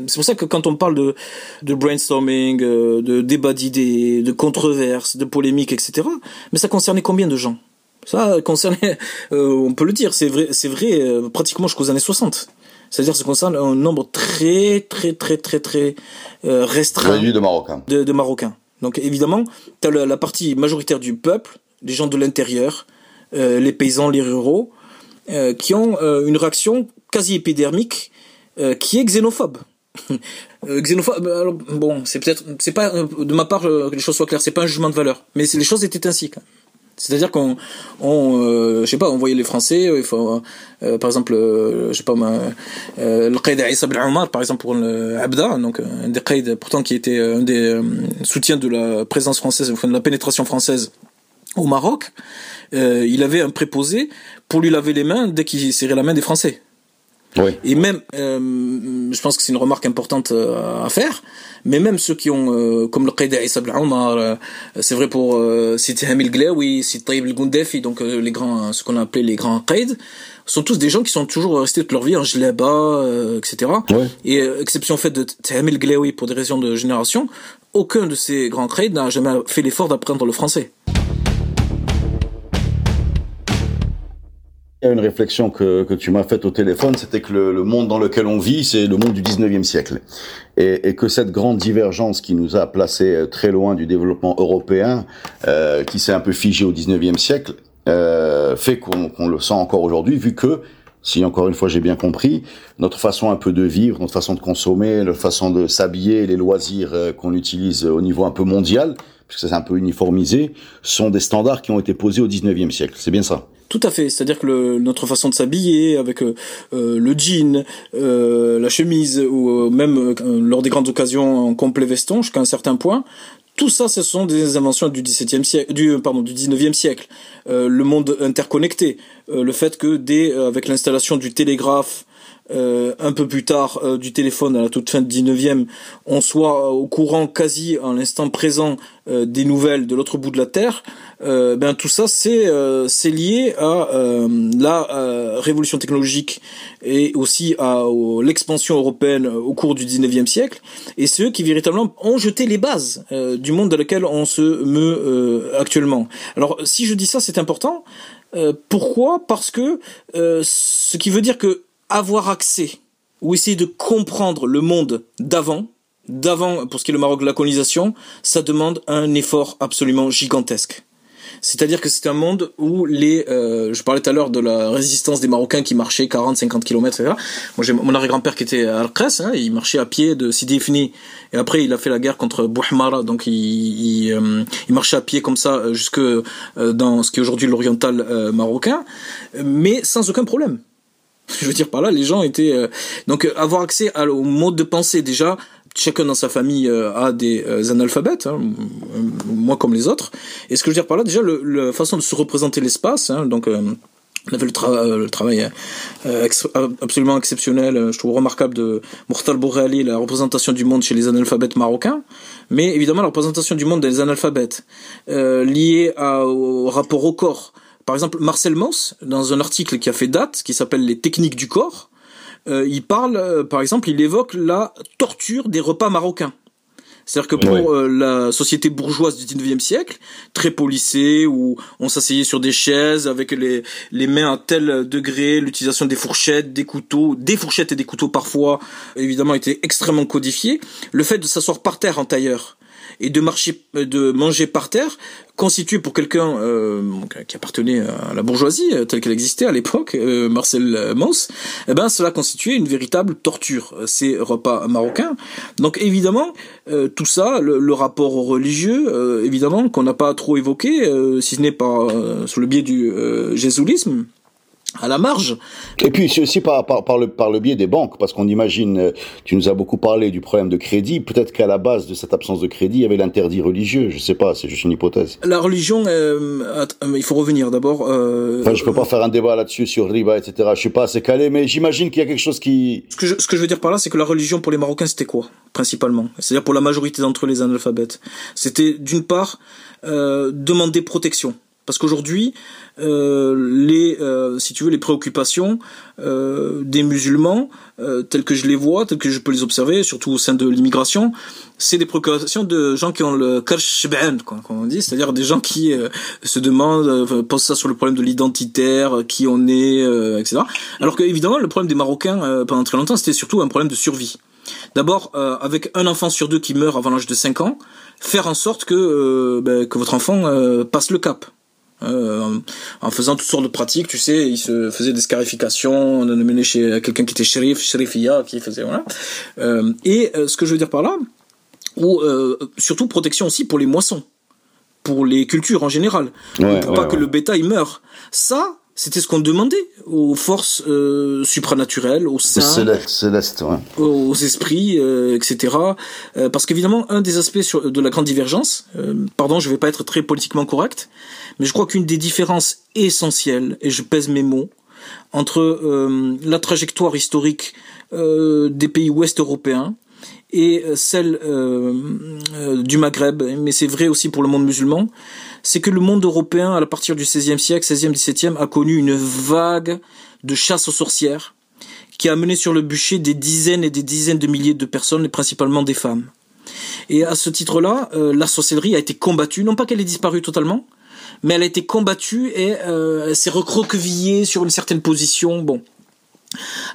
C'est pour ça que quand on parle de, de brainstorming, de débat d'idées, de controverses, de polémiques, etc., mais ça concernait combien de gens? Ça concernait, euh, on peut le dire, c'est vrai, c'est vrai euh, pratiquement jusqu'aux années 60. C'est-à-dire que ça concerne un nombre très très très très très euh, restreint de Marocains. De, Marocains. Donc évidemment, tu as la, partie majoritaire du peuple, les gens de l'intérieur, les paysans, les ruraux, qui ont une réaction quasi épidermique qui est xénophobe. xénophobe, bon, c'est peut-être, c'est pas de ma part que les choses soient claires, c'est pas un jugement de valeur, mais les choses étaient ainsi. C'est-à-dire qu'on, on, euh, je sais pas, on voyait les Français, euh, il faut, euh, par exemple, je sais pas, le Qaïd Issa Omar, par exemple pour le Abda, donc un des Qaïd pourtant qui était un des soutiens de la présence française, enfin de la pénétration française au Maroc, il avait un préposé pour lui laver les mains dès qu'il serrait la main des Français. Oui. Et même, je pense que c'est une remarque importante à faire. Mais même ceux qui ont euh, comme le Qaïda Issa Omar euh, c'est vrai pour euh, Sidi Hamil Glaoui Sidi Taïb el donc euh, les grands ce qu'on a appelé les grands Qaïd sont tous des gens qui sont toujours restés toute leur vie en Jleba etc et exception faite de Hamil Glaoui pour des raisons de génération aucun de ces grands Qaïd n'a jamais fait l'effort d'apprendre le français A une réflexion que, tu m'as faite au téléphone, c'était que le, monde dans lequel on vit, c'est le monde du 19e siècle. Et, que cette grande divergence qui nous a placés euh, très loin du développement européen, euh, qui s'est un peu figé au 19e siècle, euh, fait qu'on le sent encore aujourd'hui, vu que, si encore une fois j'ai bien compris, notre façon un peu de vivre, notre façon de consommer, notre façon de s'habiller, les loisirs qu'on utilise au niveau un peu mondial, puisque c'est un peu uniformisé, sont des standards qui ont été posés au 19e siècle. C'est bien ça? Tout à fait, c'est-à-dire que le, notre façon de s'habiller, avec euh, euh, le jean, euh, la chemise, ou même lors des grandes occasions en complet veston, jusqu'à un certain point, tout ça, ce sont des inventions du 17e siècle, du pardon, du 19e siècle. le monde interconnecté, le fait que dès avec l'installation du télégraphe, euh, un peu plus tard euh, du téléphone à la toute fin du 19e, on soit au courant quasi à l'instant présent euh, des nouvelles de l'autre bout de la Terre, ben tout ça c'est c'est lié à la révolution technologique et aussi à, l'expansion européenne au cours du 19e siècle et ceux qui véritablement ont jeté les bases du monde dans lequel on se meut actuellement. Alors si je dis ça c'est important. pourquoi? Parce que ce qui veut dire que avoir accès ou essayer de comprendre le monde d'avant, d'avant pour ce qui est le Maroc de la colonisation, ça demande un effort absolument gigantesque. C'est-à-dire que c'est un monde où les, euh, je parlais tout à l'heure de la résistance des Marocains qui marchaient 40, 50 km, etc. Moi, j'ai mon arrière-grand-père qui était à al hein, il marchait à pied de Sidi Ifni, et après il a fait la guerre contre Bouhmara, donc il, il, euh, il, marchait à pied comme ça euh, jusque dans ce qui est aujourd'hui l'oriental marocain, mais sans aucun problème. Je veux dire par là, les gens étaient euh, donc euh, avoir accès au mode de pensée déjà. Chacun dans sa famille euh, a des analphabètes, hein, moi comme les autres. Et ce que je veux dire par là, déjà, la façon de se représenter l'espace, hein, donc On avait le, travail absolument exceptionnel, je trouve remarquable de Mourtal Bourali, la représentation du monde chez les analphabètes marocains, mais évidemment la représentation du monde des analphabètes liée au rapport au corps. Par exemple, Marcel Mauss, dans un article qui a fait date, qui s'appelle Les techniques du corps, euh, il parle, euh, par exemple, il évoque la torture des repas marocains. C'est-à-dire que pour euh, la société bourgeoise du 19e siècle, très policée, où on s'asseyait sur des chaises avec les, les mains à tel degré, l'utilisation des fourchettes, des couteaux, des fourchettes et des couteaux parfois, évidemment, était extrêmement codifié. Le fait de s'asseoir par terre en tailleur, et de marcher, de manger par terre, constitué pour quelqu'un euh, qui appartenait à la bourgeoisie euh, telle qu'elle existait à l'époque, euh, Marcel Mauss, eh ben cela constituait une véritable torture ces repas marocains. Donc évidemment tout ça, le, rapport religieux, évidemment qu'on n'a pas trop évoqué, si ce n'est pas sous le biais du jésulisme à la marge. Et puis aussi par, par, par, le, par le biais des banques, parce qu'on imagine, euh, tu nous as beaucoup parlé du problème de crédit, peut-être qu'à la base de cette absence de crédit, il y avait l'interdit religieux, je sais pas, c'est juste une hypothèse. La religion, euh, il faut revenir d'abord. Euh, enfin, je peux pas faire un débat là-dessus sur riba, etc. Je suis pas assez calé, mais j'imagine qu'il y a quelque chose qui... Ce que, je, ce que je veux dire par là, c'est que la religion pour les Marocains, c'était quoi, principalement? C'est-à-dire pour la majorité d'entre les analphabètes? C'était d'une part euh, demander protection parce qu'aujourd'hui, euh, les, euh, si tu veux, les préoccupations euh, des musulmans, euh, telles que je les vois, telles que je peux les observer, surtout au sein de l'immigration, c'est des préoccupations de gens qui ont le karshben, comme on dit, c'est-à-dire des gens qui euh, se demandent, posent ça sur le problème de l'identitaire, qui on est, etc. Alors que évidemment, le problème des Marocains pendant très longtemps, c'était surtout un problème de survie. D'abord, avec un enfant sur deux qui meurt avant l'âge de 5 ans, faire en sorte que, ben, que votre enfant passe le cap. Euh, en faisant toutes sortes de pratiques, tu sais, il se faisait des scarifications, on a mené chez quelqu'un qui était shérif, shérifia, qui faisait voilà. Euh, et euh, ce que je veux dire par là, ou surtout protection aussi pour les moissons, pour les cultures en général, pour pas que le bétail meure. Ça, c'était ce qu'on demandait aux forces euh, supranaturelles, aux saints, céleste, aux esprits, euh, etc. Euh, parce qu'évidemment, un des aspects sur, de la grande divergence, euh, pardon, je vais pas être très politiquement correct, mais je crois qu'une des différences essentielles, et je pèse mes mots, entre euh, la trajectoire historique des pays ouest européens et celle du Maghreb, mais c'est vrai aussi pour le monde musulman, c'est que le monde européen, à partir du XVIe siècle, XVIe, XVIIe, a connu une vague de chasse aux sorcières qui a mené sur le bûcher des dizaines et des dizaines de milliers de personnes, et principalement des femmes. Et à ce titre-là, euh, la sorcellerie a été combattue, non pas qu'elle ait disparu totalement, mais elle a été combattue et euh, s'est recroquevillée sur une certaine position. Bon,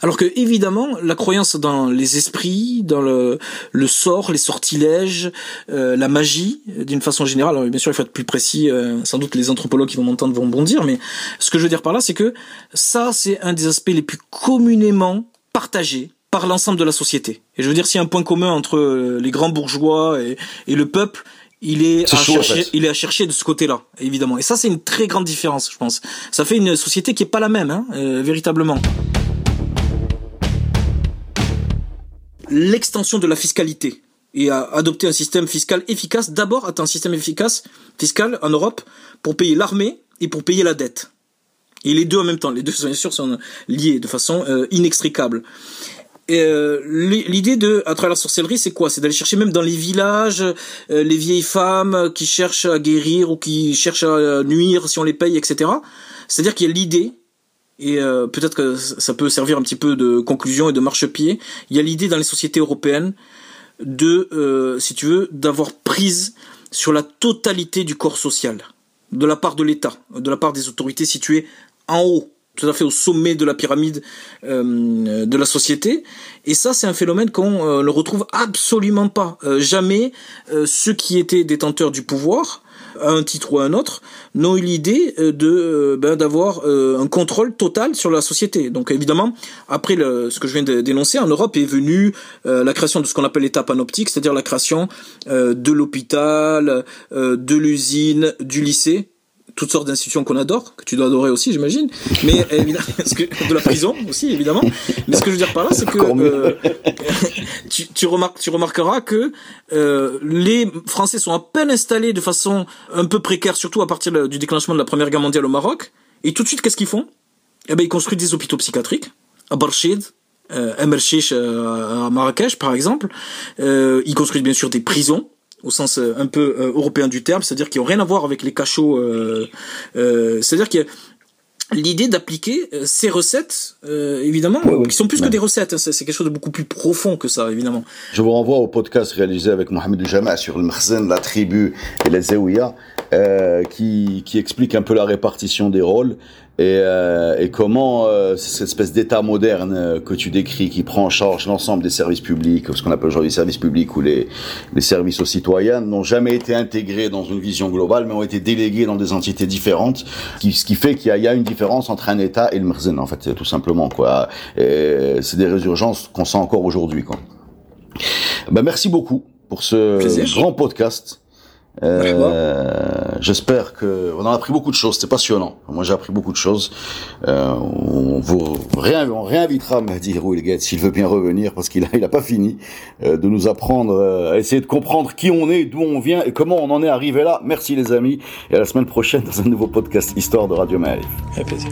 alors que évidemment, la croyance dans les esprits, dans le, le sort, les sortilèges, euh, la magie, d'une façon générale, alors bien sûr il faut être plus précis, euh, sans doute les anthropologues qui vont m'entendre vont bondir, mais ce que je veux dire par là, c'est que ça, c'est un des aspects les plus communément partagés par l'ensemble de la société. Et je veux dire, s'il y a un point commun entre euh, les grands bourgeois et, et le peuple, il est, à chercher, il est à chercher de ce côté-là, évidemment. Et ça, c'est une très grande différence, je pense. Ça fait une société qui est pas la même, hein, véritablement. L'extension de la fiscalité et à adopter un système fiscal efficace. D'abord, à un système efficace fiscal en Europe pour payer l'armée et pour payer la dette. Et les deux en même temps, les deux bien sûr sont liés de façon euh, inextricable. Euh, l'idée de à travers la sorcellerie c'est quoi? C'est d'aller chercher même dans les villages euh, les vieilles femmes qui cherchent à guérir ou qui cherchent à nuire si on les paye etc c'est à dire qu'il y a l'idée et euh, peut-être que ça peut servir un petit peu de conclusion et de marchepied. Il y a l'idée dans les sociétés européennes de, euh, si tu veux, d'avoir prise sur la totalité du corps social, de la part de l'État, de la part des autorités situées en haut, tout à fait au sommet de la pyramide euh, de la société. Et ça, c'est un phénomène qu'on ne retrouve absolument pas. jamais ceux qui étaient détenteurs du pouvoir à un titre ou à un autre, n'ont eu l'idée euh, de euh, ben, d'avoir euh, un contrôle total sur la société. Donc évidemment, après ce que je viens de dénoncer, en Europe est venue la création de ce qu'on appelle l'état panoptique, c'est-à-dire la création de l'hôpital, de l'usine, du lycée, toutes sortes d'institutions qu'on adore, que tu dois adorer aussi, j'imagine. Mais évidemment, de la prison aussi, évidemment. Mais ce que je veux dire par là, c'est que euh, tu, tu, remarques, tu remarqueras que euh, les Français sont à peine installés de façon un peu précaire, surtout à partir du déclenchement de la Première Guerre mondiale au Maroc. Et tout de suite, qu'est-ce qu'ils font? Eh ben, il construit des hôpitaux psychiatriques à Barchid, euh, à à Marrakech par exemple. Euh, il construit bien sûr des prisons au sens euh, un peu euh, européen du terme, c'est-à-dire qui n'ont rien à voir avec les cachots. Euh, c'est-à-dire que l'idée d'appliquer ces recettes, évidemment, qui sont plus que des recettes, hein, c'est quelque chose de beaucoup plus profond que ça, évidemment. Je vous renvoie au podcast réalisé avec Mohamed Jama sur le Mkhzen, la tribu et les Zéouia, qui, qui explique un peu la répartition des rôles et, euh, et comment euh, cette espèce d'État moderne euh, que tu décris, qui prend en charge l'ensemble des services publics, ce qu'on appelle aujourd'hui les services publics ou les, les services aux citoyens, n'ont jamais été intégrés dans une vision globale, mais ont été délégués dans des entités différentes, qui, ce qui fait qu'il y, y, a une différence entre un État et le Mrzen, en fait, tout simplement. quoi. C'est des résurgences qu'on sent encore aujourd'hui. quoi. Ben, merci beaucoup pour ce grand podcast. Euh, J'espère que on a appris beaucoup de choses. C'était passionnant. Moi, j'ai appris beaucoup de choses. Euh, on vous on réinvitera Mahdi Rouilguet s'il veut bien revenir parce qu'il a, il a pas fini euh, de nous apprendre euh, à essayer de comprendre qui on est, d'où on vient et comment on en est arrivé là. Merci les amis et à la semaine prochaine dans un nouveau podcast Histoire de Radio. Avec plaisir.